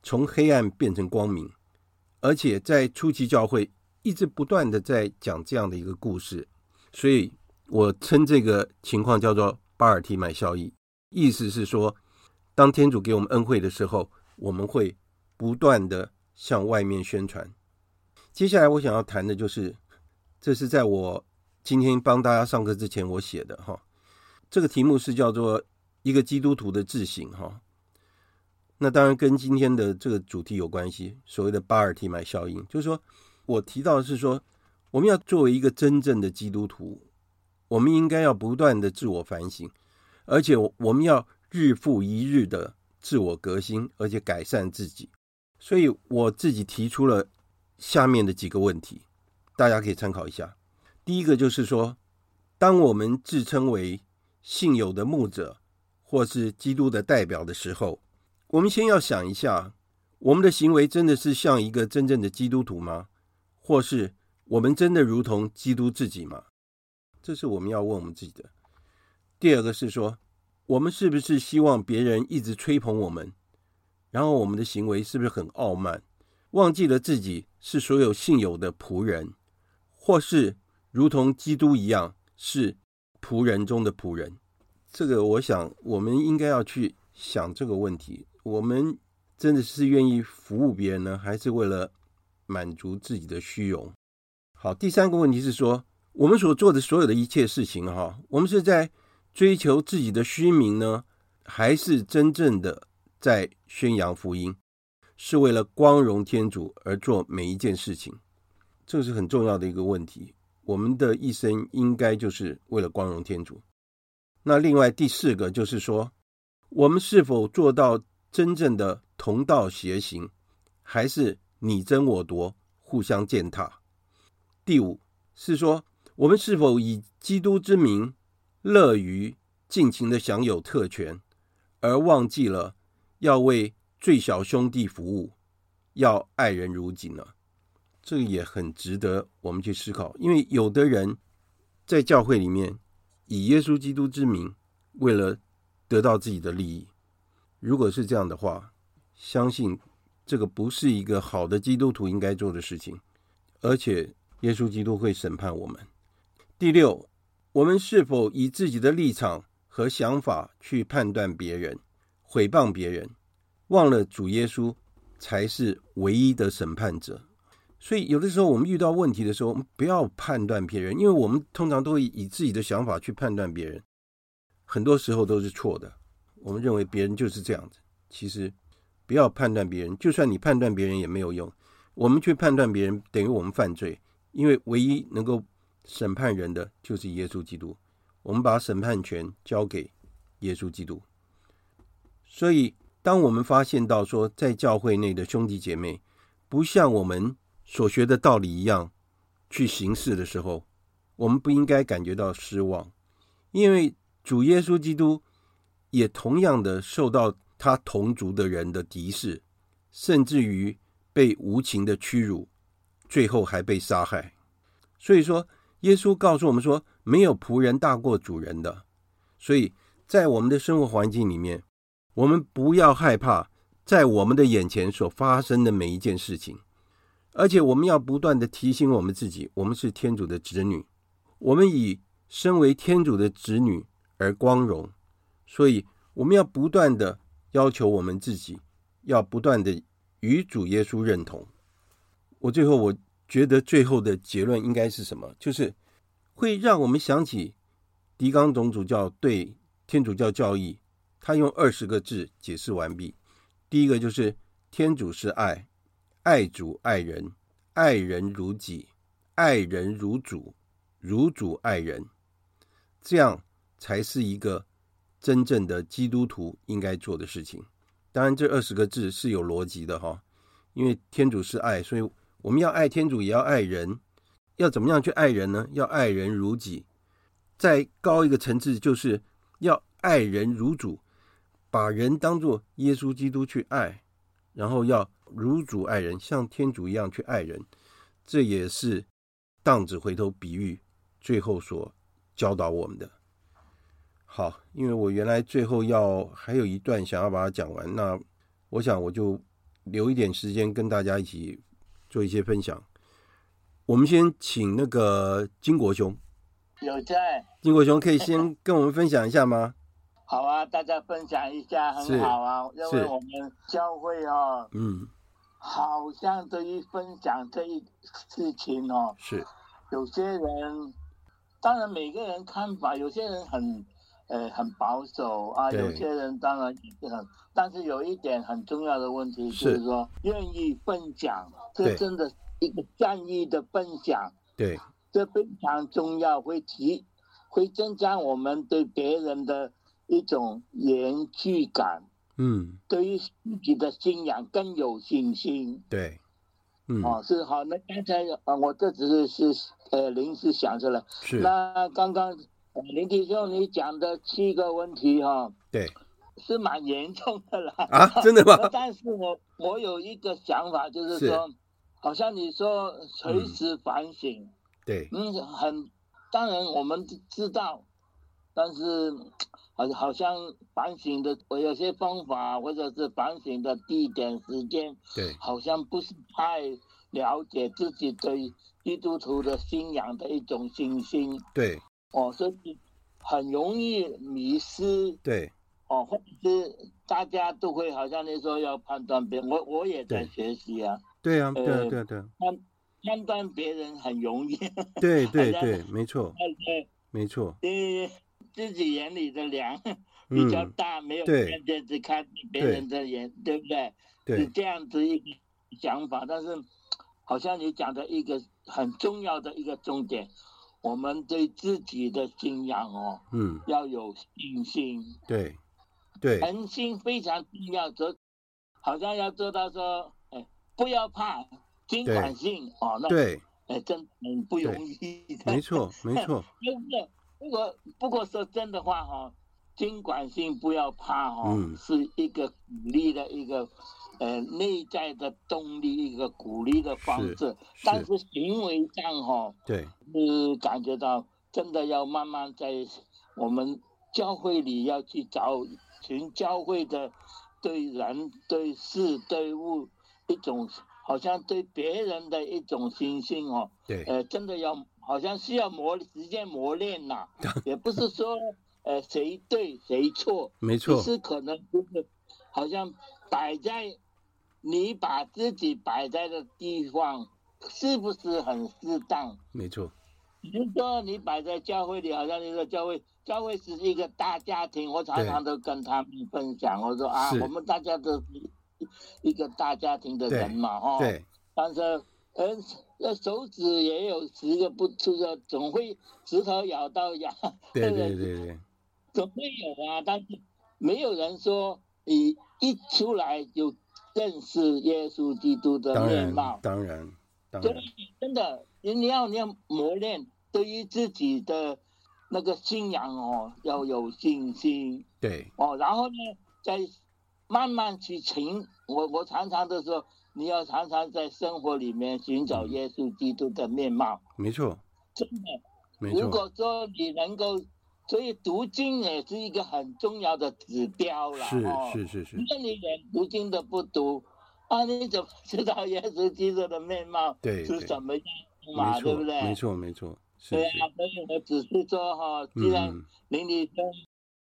从黑暗变成光明，而且在初期教会一直不断的在讲这样的一个故事，所以我称这个情况叫做巴尔提买效应，意思是说，当天主给我们恩惠的时候，我们会不断的向外面宣传。接下来我想要谈的就是，这是在我今天帮大家上课之前我写的哈。这个题目是叫做一个基督徒的自省哈，那当然跟今天的这个主题有关系。所谓的巴尔提买效应，就是说我提到是说，我们要作为一个真正的基督徒，我们应该要不断的自我反省，而且我们要日复一日的自我革新，而且改善自己。所以我自己提出了下面的几个问题，大家可以参考一下。第一个就是说，当我们自称为信友的牧者，或是基督的代表的时候，我们先要想一下，我们的行为真的是像一个真正的基督徒吗？或是我们真的如同基督自己吗？这是我们要问我们自己的。第二个是说，我们是不是希望别人一直吹捧我们？然后我们的行为是不是很傲慢，忘记了自己是所有信友的仆人，或是如同基督一样是？仆人中的仆人，这个我想我们应该要去想这个问题：我们真的是愿意服务别人呢，还是为了满足自己的虚荣？好，第三个问题是说，我们所做的所有的一切事情，哈，我们是在追求自己的虚名呢，还是真正的在宣扬福音？是为了光荣天主而做每一件事情？这是很重要的一个问题。我们的一生应该就是为了光荣天主。那另外第四个就是说，我们是否做到真正的同道协行，还是你争我夺，互相践踏？第五是说，我们是否以基督之名乐于尽情的享有特权，而忘记了要为最小兄弟服务，要爱人如己呢？这个也很值得我们去思考，因为有的人在教会里面以耶稣基督之名，为了得到自己的利益。如果是这样的话，相信这个不是一个好的基督徒应该做的事情，而且耶稣基督会审判我们。第六，我们是否以自己的立场和想法去判断别人、诽谤别人，忘了主耶稣才是唯一的审判者？所以，有的时候我们遇到问题的时候，我们不要判断别人，因为我们通常都会以自己的想法去判断别人，很多时候都是错的。我们认为别人就是这样子，其实不要判断别人，就算你判断别人也没有用。我们去判断别人，等于我们犯罪，因为唯一能够审判人的就是耶稣基督。我们把审判权交给耶稣基督。所以，当我们发现到说，在教会内的兄弟姐妹不像我们。所学的道理一样去行事的时候，我们不应该感觉到失望，因为主耶稣基督也同样的受到他同族的人的敌视，甚至于被无情的屈辱，最后还被杀害。所以说，耶稣告诉我们说，没有仆人大过主人的。所以在我们的生活环境里面，我们不要害怕在我们的眼前所发生的每一件事情。而且我们要不断的提醒我们自己，我们是天主的子女，我们以身为天主的子女而光荣，所以我们要不断的要求我们自己，要不断的与主耶稣认同。我最后我觉得最后的结论应该是什么？就是会让我们想起狄刚总主教对天主教教义，他用二十个字解释完毕。第一个就是天主是爱。爱主爱人，爱人如己，爱人如主，如主爱人，这样才是一个真正的基督徒应该做的事情。当然，这二十个字是有逻辑的哈，因为天主是爱，所以我们要爱天主，也要爱人。要怎么样去爱人呢？要爱人如己。再高一个层次，就是要爱人如主，把人当作耶稣基督去爱，然后要。如主爱人，像天主一样去爱人，这也是荡子回头比喻最后所教导我们的。好，因为我原来最后要还有一段想要把它讲完，那我想我就留一点时间跟大家一起做一些分享。我们先请那个金国兄，
有在，
金国兄可以先 跟我们分享一下吗？
好啊，大家分享一下很好啊，因为我们教会哦，嗯，好像对于分享这一事情哦，
是
有些人，当然每个人看法，有些人很呃很保守啊，有些人当然也是很，但是有一点很重要的问题就是说，愿意分享，这真的。一个善意的分享，
对，
这非常重要，会提，会增加我们对别人的一种连续感，
嗯，
对于自己的信仰更有信心，
对，嗯，
哦，是好。那刚才啊，我这只是是呃临时想出来，
是。
那刚刚林弟兄你讲的七个问题哈、哦，
对，
是蛮严重的啦
啊，真的吗？
但是我我有一个想法，就是说。好像你说随时反省，
嗯、对，
嗯，很，当然我们知道，但是好好像反省的我有些方法或者是反省的地点时间，
对，
好像不是太了解自己对基督徒的信仰的一种信心，
对，
哦，所以很容易迷失，
对，
哦，或者是大家都会好像你说要判断别人，我我也在学习啊。
对啊，对啊，对啊，对啊。
判判断别人很容易。
对对对，没错。对没错。
因为自己眼里的梁比较大，没有看见，只看别人的眼，对不对？
对。
是这样子一个想法，但是好像你讲的一个很重要的一个重点，我们对自己的信仰哦，
嗯，
要有信心。
对。对。
恒心非常重要，做好像要做到说。哎不要怕，尽管信哦，那
对，
哎，真很不容易。
没错，没错。
就是，如果不过说真的话哈，尽管信不要怕哈，
嗯，
是一个鼓励的一个呃内在的动力，一个鼓励的方式。是。但是行为上哈，
对，
是感觉到真的要慢慢在我们教会里要去找寻教会的对人、对事、对物。一种好像对别人的一种信心哦，
对，
呃，真的要好像需要磨时间磨练呐，也不是说呃谁对谁错，
没错，
是可能就是好像摆在你把自己摆在的地方是不是很适当？
没错，
比如说你摆在教会里，好像你说教会教会是一个大家庭，我常常都跟他们分享，我说啊，我们大家都是。一个大家庭的人嘛，哈，
对，
但是，嗯，那手指也有十个不出的，总会石头咬到牙，
对对对对，
总会有啊，但是没有人说你一出来就认识耶稣基督的面貌，
当然，
真的，你要你要磨练，对于自己的那个信仰哦，要有信心，
对，
哦，然后呢，再。慢慢去寻，我我常常都说，你要常常在生活里面寻找耶稣基督的面貌。
没错，
真的。
没错。
如果说你能够，所以读经也是一个很重要的指标了。
是是是是。
那你连读经都不读，啊，你怎么知道耶稣基督的面貌是什么样嘛？对不对？
没错没错。
对啊，所以我只是说哈，既然林立生。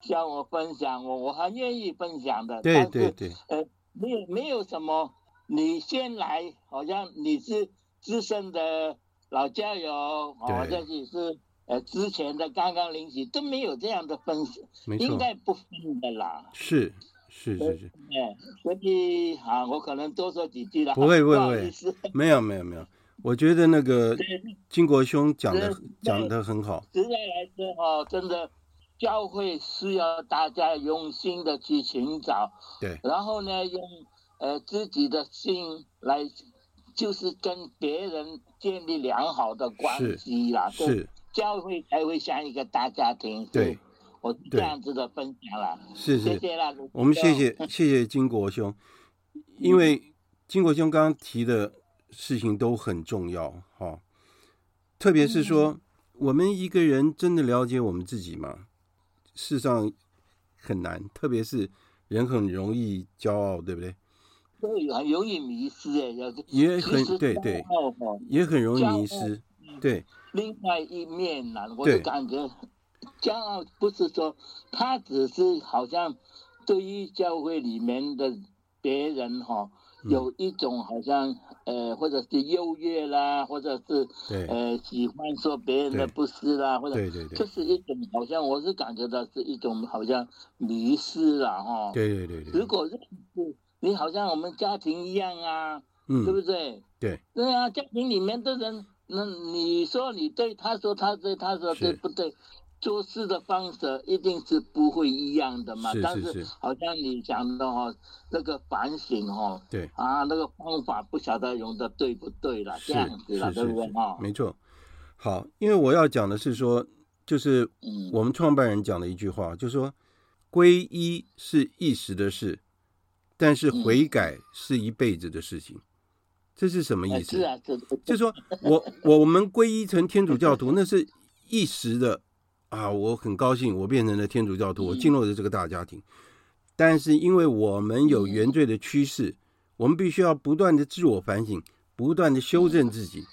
向我分享，我我很愿意分享的。
对对对。
呃，没有没有什么，你先来，好像你是资深的老教友，好像你是呃之前的刚刚领洗，都没有这样的分，应该不分的啦。
是是是是。
哎，所以啊，我可能多说几句了。
不会不会不会，没有没有没有，我觉得那个金国兄讲的讲的很好。
实在来说哈，真的。教会需要大家用心的去寻找，
对，
然后呢，用呃自己的心来，就是跟别人建立良好的关系啦，
是，是
教会才会像一个大家庭。
对，
我这样子的分享了，
是是，
谢谢啦，
我们谢谢谢谢金国兄，因为金国兄刚刚提的事情都很重要哈、哦，特别是说、嗯、我们一个人真的了解我们自己吗？事实上很难，特别是人很容易骄傲，对不对？
对，很容易迷失哎，
也很对对，也很容易迷失。对，
另外一面呢，我就感觉骄傲不是说他只是好像对于教会里面的别人哈。有一种好像呃，或者是优越啦，或者是呃，喜欢说别人的不是啦，或者这是一种好像我是感觉到是一种好像迷失了哈。
对对对对。
如果是你，好像我们家庭一样啊，嗯，对不对？
对。
对啊，家庭里面的人，那你说你对，他说他对，他说对不对？做事的方式一定是不会一样的嘛，是是是，但是好像你讲的哈，那个反省哈，
对
啊，那个方法不晓得用的对不对了，这样子了，对不对哈？
没错。好，因为我要讲的是说，就是我们创办人讲的一句话，嗯、就是说，皈依是一时的事，但是悔改是一辈子的事情。嗯、这是什么意思？是啊，是。就是说 我我们皈依成天主教徒，那是一时的。啊，我很高兴，我变成了天主教徒，我进入了这个大家庭。但是，因为我们有原罪的趋势，我们必须要不断的自我反省，不断的修正自己，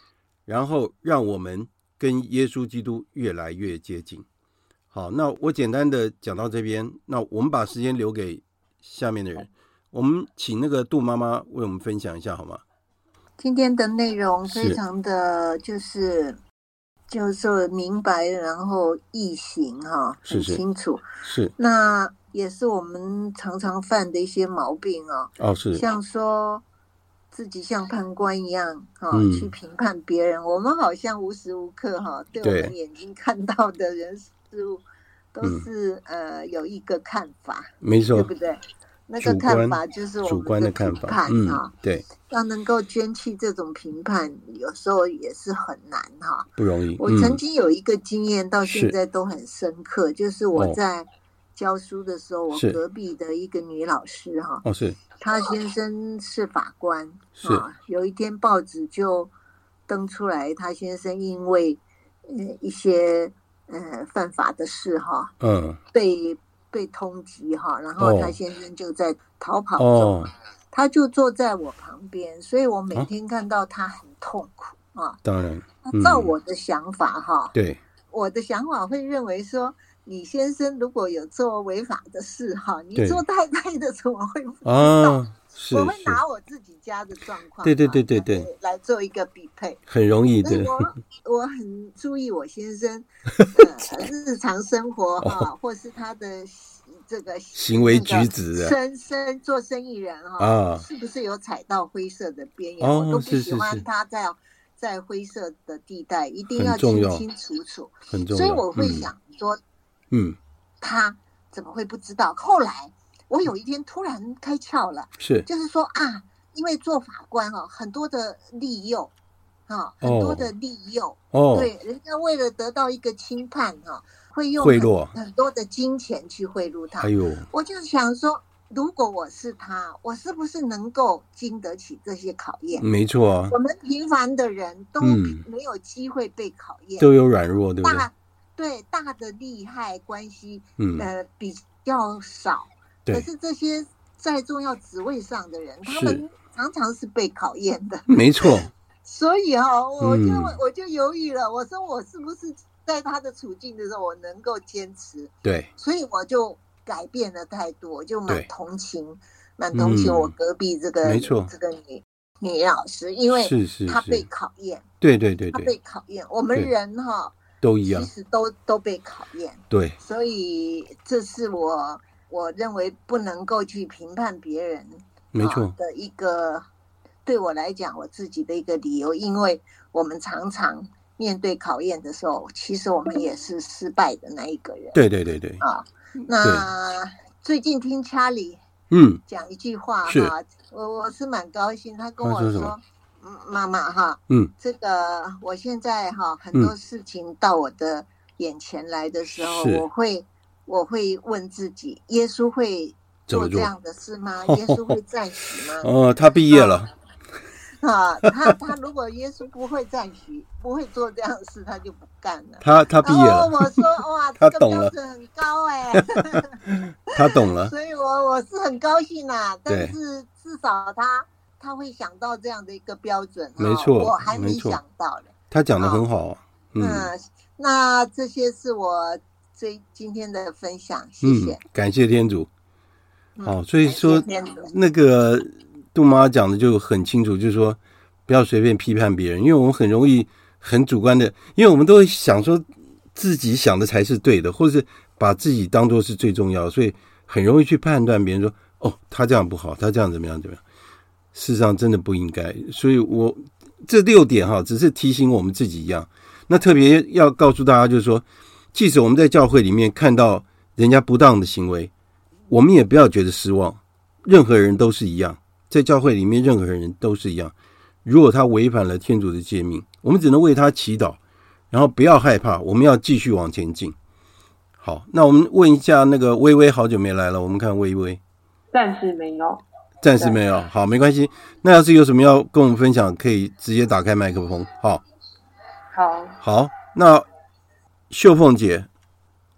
然后让我们跟耶稣基督越来越接近。好，那我简单的讲到这边，那我们把时间留给下面的人，我们请那个杜妈妈为我们分享一下好吗？
今天的内容非常的就是。就是说明白，然后易行哈，很清楚。
是，是，
那也是我们常常犯的一些毛病哦。
哦，是。像
说自己像判官一样哈，嗯、去评判别人。我们好像无时无刻哈，对我们眼睛看到的人事物，都是、嗯、呃有一个看法，
没错，
对不对？那个看法就是我们的评判哈，
对，
要能够捐弃这种评判，有时候也是很难哈，
不容易。
我曾经有一个经验，到现在都很深刻，就是我在教书的时候，我隔壁的一个女老师哈，
哦是，
她先生是法官，啊，有一天报纸就登出来，她先生因为呃一些呃犯法的事哈，
嗯，
被。被通缉哈，然后他先生就在逃跑中，哦、他就坐在我旁边，所以我每天看到他很痛苦啊。
当然，
照我的想法哈，
对，
我的想法会认为说，你先生如果有做违法的事哈，你做太太的怎么会不知道？我会拿我自己家的状况，
对对对对对，
来做一个比配，
很容易的。
我我很注意我先生 呃日常生活哈，或是他的这个
行为举止，
生生做生意人哈，是不是有踩到灰色的边缘？我都不喜欢他在在灰色的地带，一定要清清楚楚。
很重要，
所以我会想说，
嗯，
他怎么会不知道？后来。我有一天突然开窍了，
是，
就是说啊，因为做法官哦，很多的利诱，啊，很多的利诱，
哦，
对，人家为了得到一个轻判哈，会用贿赂很多的金钱去贿赂他。哎呦，我就想说，如果我是他，我是不是能够经得起这些考验？
没错啊，
我们平凡的人都没有机会被考验，
都有软弱，对不对？
大对大的利害关系，嗯，呃，比较少。可是这些在重要职位上的人，他们常常是被考验的。
没错。
所以哈，我就我就犹豫了。我说我是不是在他的处境的时候，我能够坚持？
对。
所以我就改变了态度，我就蛮同情，蛮同情我隔壁这个没错这个女女老师，因为是是她被考验。
对对对，她
被考验。我们人哈
都一样，
其实都都被考验。
对。
所以这是我。我认为不能够去评判别人，
没错。
的一个对我来讲，我自己的一个理由，因为我们常常面对考验的时候，其实我们也是失败的那一个人。
对对对对。
啊，那最近听查理
嗯。
讲一句话哈，我我是蛮高兴，他跟我说，嗯，妈妈哈，
嗯，
这个我现在哈很多事情到我的眼前来的时候，我会。我会问自己：耶稣会做这样的事吗？耶稣会 赞许吗？
哦，他毕业了。
啊，他他如果耶稣不会赞许，不会做这样的事，他就不干了。
他他毕业了。
我说 哇，
他懂了，
这个标准很高哎、欸。
他懂了。
所以我我是很高兴啦，但是至少他他会想到这样的一个标准。
没错，
我还没想到的。
他讲的很好、啊。
嗯，那这些是我这今天的分享，谢谢。
嗯、感谢天主。好，所以说那个杜妈讲的就很清楚，就是说不要随便批判别人，因为我们很容易很主观的，因为我们都会想说自己想的才是对的，或者是把自己当做是最重要，所以很容易去判断别人说哦，他这样不好，他这样怎么样怎么样。事实上真的不应该。所以我这六点哈，只是提醒我们自己一样。那特别要告诉大家，就是说，即使我们在教会里面看到人家不当的行为。我们也不要觉得失望，任何人都是一样，在教会里面，任何人都是一样。如果他违反了天主的诫命，我们只能为他祈祷，然后不要害怕，我们要继续往前进。好，那我们问一下那个微微，好久没来了，我们看微微，
暂时没有，
暂时没有。好，没关系。那要是有什么要跟我们分享，可以直接打开麦克风。好，
好，
好。那秀凤姐，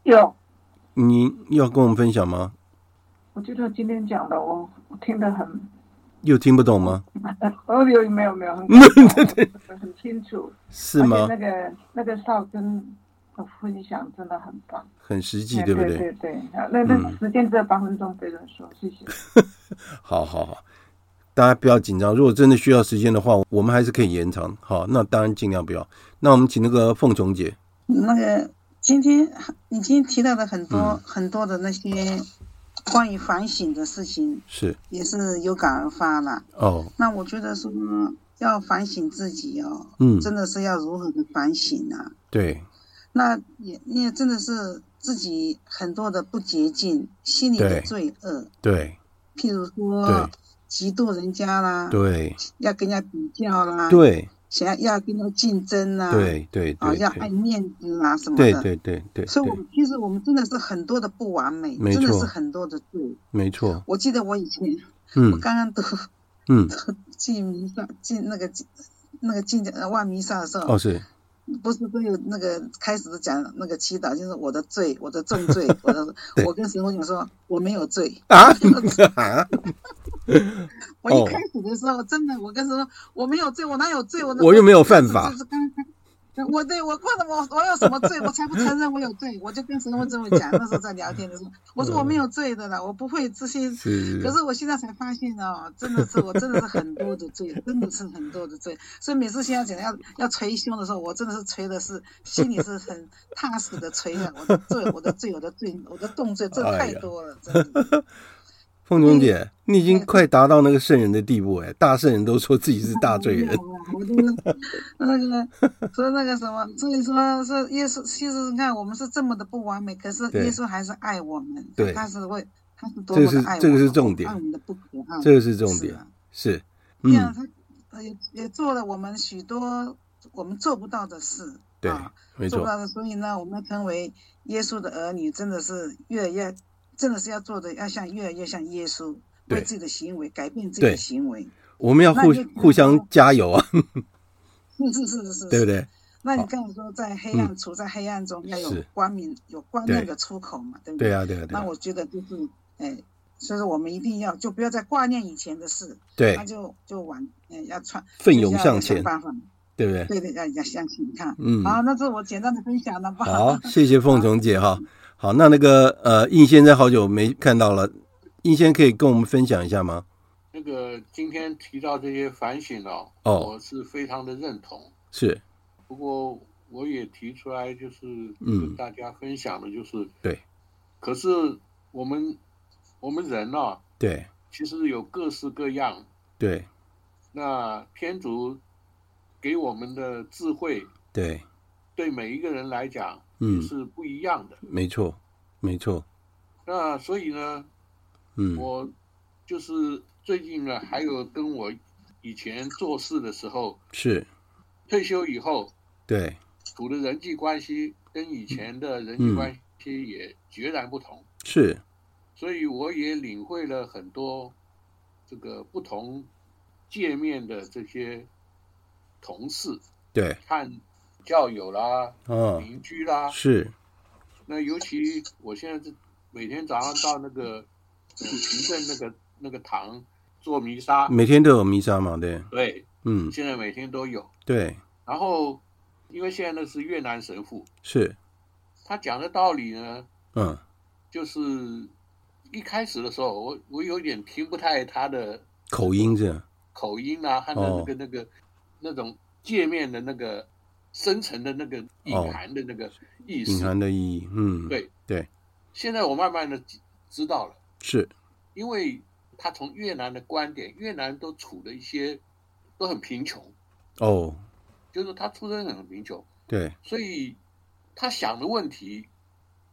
有，
你要跟我们分享吗？
我觉得今天讲的我我听得很，
又听不懂吗？
哦，有没有没有很 很清楚，
是吗？
那个那个少根的分享真的很棒，
很实际，对不对？
对对，那那时间只有八分钟，非常说谢谢。
好好好，大家不要紧张，如果真的需要时间的话，我们还是可以延长。好，那当然尽量不要。那我们请那个凤琼姐，
那个今天你今天提到的很多很多的那些。关于反省的事情是。也是有感而发了。哦。那我觉得说要反省自己哦，嗯，真的是要如何的反省啊？
对，
那也也真的是自己很多的不洁净，心里的罪恶，
对，
譬如说嫉妒人家啦，
对，
要跟人家比较啦，
对。
想要要跟他竞争啊，
对对
啊，要爱面子啊什么的，
对对对对。
所以，我们其实我们真的是很多的不完美，真的是很多的罪。
没错。
我记得我以前，嗯，我刚刚读，嗯，进弥撒进那个进那个进呃万弥撒的时候，
哦是，
不是都有那个开始讲那个祈祷，就是我的罪，我的重罪，我的，我跟神父讲说我没有罪啊。我一开始的时候，真的，我跟他说我没有罪，我哪有罪？我
我又没有犯法。
我对我问了我我有什么罪？我才不承认我有罪。我就跟神父这么讲，那时候在聊天的时候，我说我没有罪的了，我不会这些。可是我现在才发现哦，真的是我真的是很多的罪，真的是很多的罪。所以每次现在讲要要捶胸的时候，我真的是捶的是心里是很踏实的捶的。我的罪，我的罪，我的罪，我的重罪，这太多了，真的。
凤琼姐，你已经快达到那个圣人的地步哎！大圣人都说自己是大罪人。
我都那个说那个什么，所以说是耶稣。其实你看，我们是这么的不完美，可是耶稣还是爱我们。对，他是会，他是多么的爱我们。
这个是重点，
爱我们的不可爱。
这个是重点，是。
这样他也也做了我们许多我们做不到的事。
对，没错。
做不到的，所以呢，我们成为耶稣的儿女，真的是越来越。真的是要做的，要像越来越像耶稣，为自己的行为改变自己的行为。
我们要互互相加油啊！
是是是是是，
对不对？
那你刚才说在黑暗处在黑暗中要有光明，有光亮的出口嘛？对不对？
对啊对啊。
那我觉得就是，哎，所以说我们一定要就不要再挂念以前的事，
对，
那就就往哎要穿
奋勇向前，对不对？
对对，要要相信你看，嗯，好，那这是我简单的分享了吧？
好，谢谢凤琼姐哈。好，那那个呃，应先生好久没看到了，应先可以跟我们分享一下吗？
那个今天提到这些反省哦，哦，我是非常的认同。
是，
不过我也提出来，就是跟大家分享的，就是、嗯、
对。
可是我们我们人呢、啊，
对，
其实有各式各样。
对。
那天主给我们的智慧，
对，
对每一个人来讲。嗯，是不一样的。
没错，没错。
那所以呢，嗯，我就是最近呢，还有跟我以前做事的时候，
是。
退休以后，
对，
处的人际关系跟以前的人际关系也截然不同。
是，
所以我也领会了很多这个不同界面的这些同事，
对，
看教友啦，
嗯，
邻居啦，
是。
那尤其我现在是每天早上到那个行政那个那个堂做弥撒，
每天都有弥撒嘛？对，
对，
嗯，
现在每天都有。
对，
然后因为现在那是越南神父，
是，
他讲的道理呢，
嗯，
就是一开始的时候，我我有点听不太他的
口音这样
口音啊，他的那个那个、哦、那种界面的那个深层的那个隐含的那个意思，
隐含的意义，嗯，
对。
对。
现在我慢慢的知道了，
是，
因为他从越南的观点，越南都处的一些都很贫穷，
哦，
就是他出生很贫穷，
对，
所以他想的问题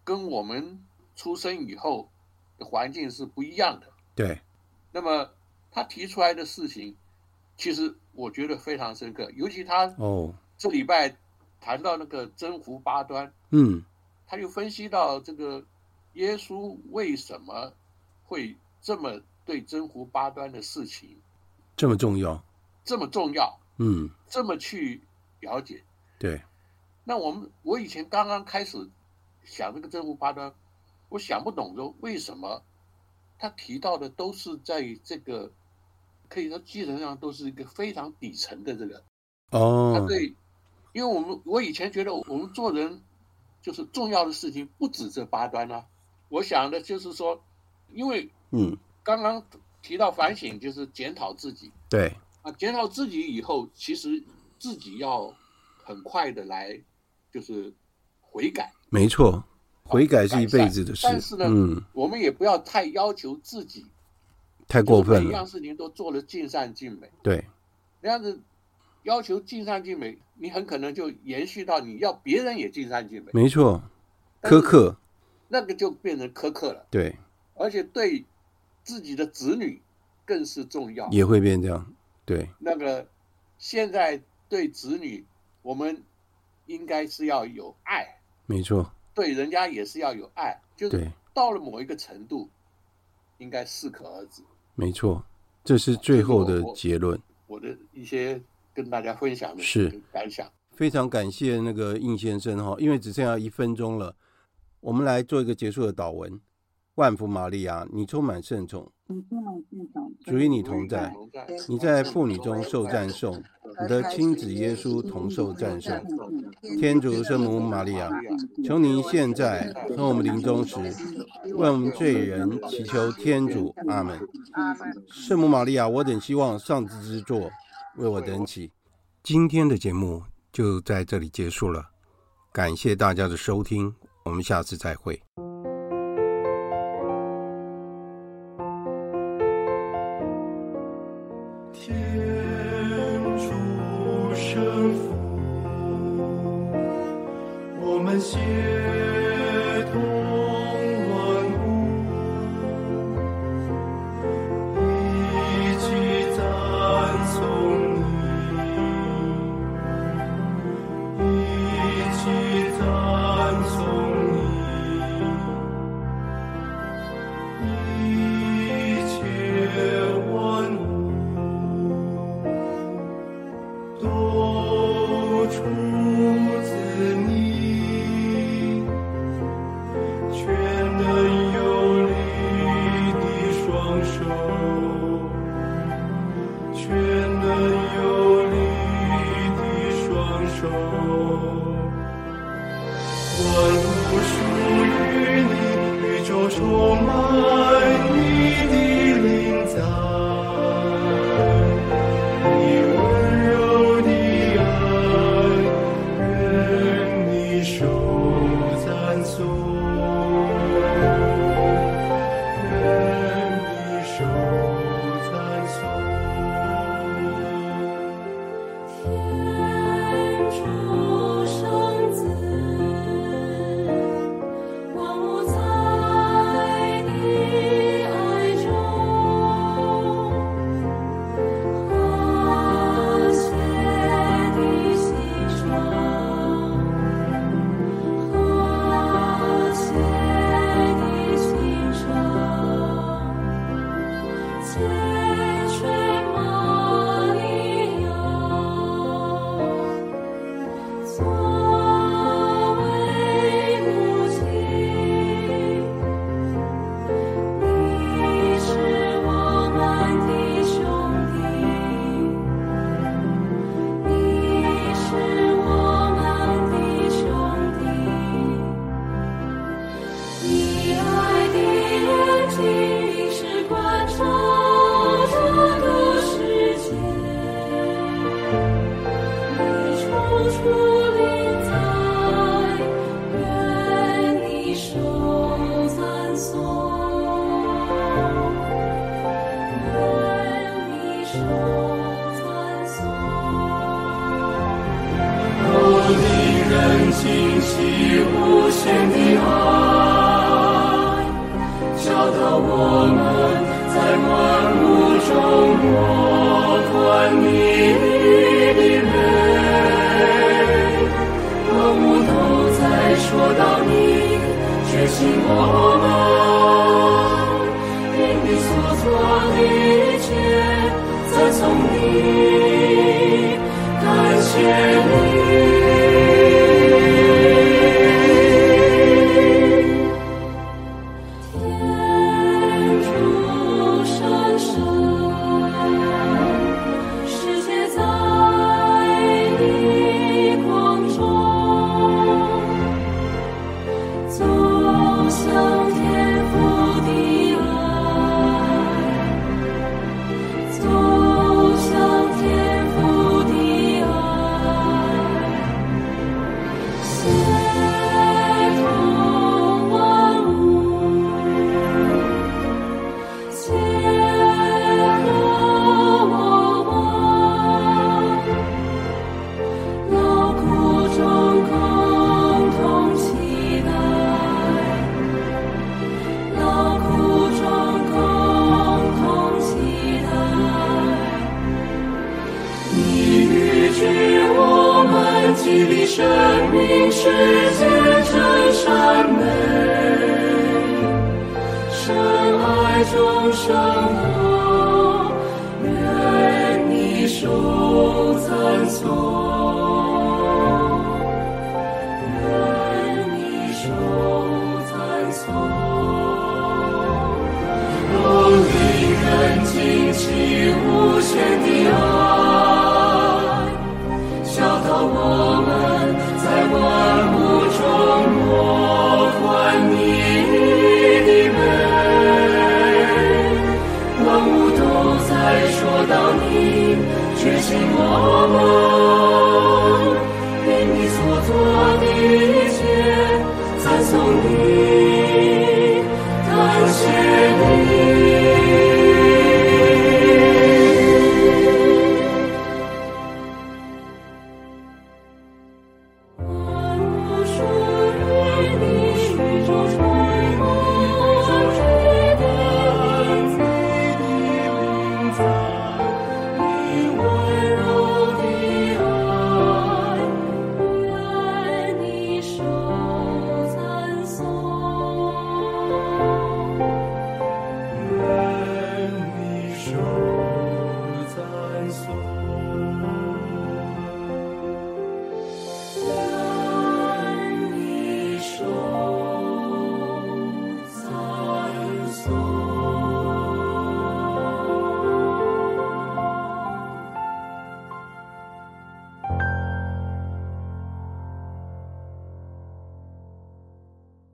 跟我们出生以后的环境是不一样的，
对。
那么他提出来的事情，其实我觉得非常深刻，尤其他
哦，
这礼拜谈到那个征服八端，
嗯，
他就分析到这个。耶稣为什么会这么对征服八端的事情
这么重要？
这么重要？
嗯，
这么去了解？
对。
那我们我以前刚刚开始想这个征服八端，我想不懂说为什么他提到的都是在这个可以说基本上都是一个非常底层的这个
哦。
他对，因为我们我以前觉得我们做人就是重要的事情不止这八端啊。我想的就是说，因为嗯，刚刚提到反省就是检讨自己，
对
啊，检讨自己以后，其实自己要很快的来就是悔改，
没错，悔改是一辈子的事。
但是呢，嗯，我们也不要太要求自己，
太过分了，
每一样事情都做得尽善尽美。
对，
那样子要求尽善尽美，你很可能就延续到你要别人也尽善尽美。
没错，苛刻。
那个就变成苛刻了，
对，
而且对自己的子女更是重要，
也会变这样，对。
那个现在对子女，我们应该是要有爱，
没错，
对人家也是要有爱，就是到了某一个程度，应该适可而止，
没错，这是最后的结论。
我，我的一些跟大家分享的
是
感想，
非常感谢那个应先生哈，因为只剩下一分钟了。我们来做一个结束的祷文。万福玛利亚，你充满圣宠，主与你同在，你在妇女中受赞颂，你的亲子耶稣同受赞颂。天主圣母玛利亚，求您现在和我们临终时，为我们罪人祈求天主。阿门。圣母玛利亚，我等希望上帝之作为我等起。今天的节目就在这里结束了，感谢大家的收听。我们下次再
会。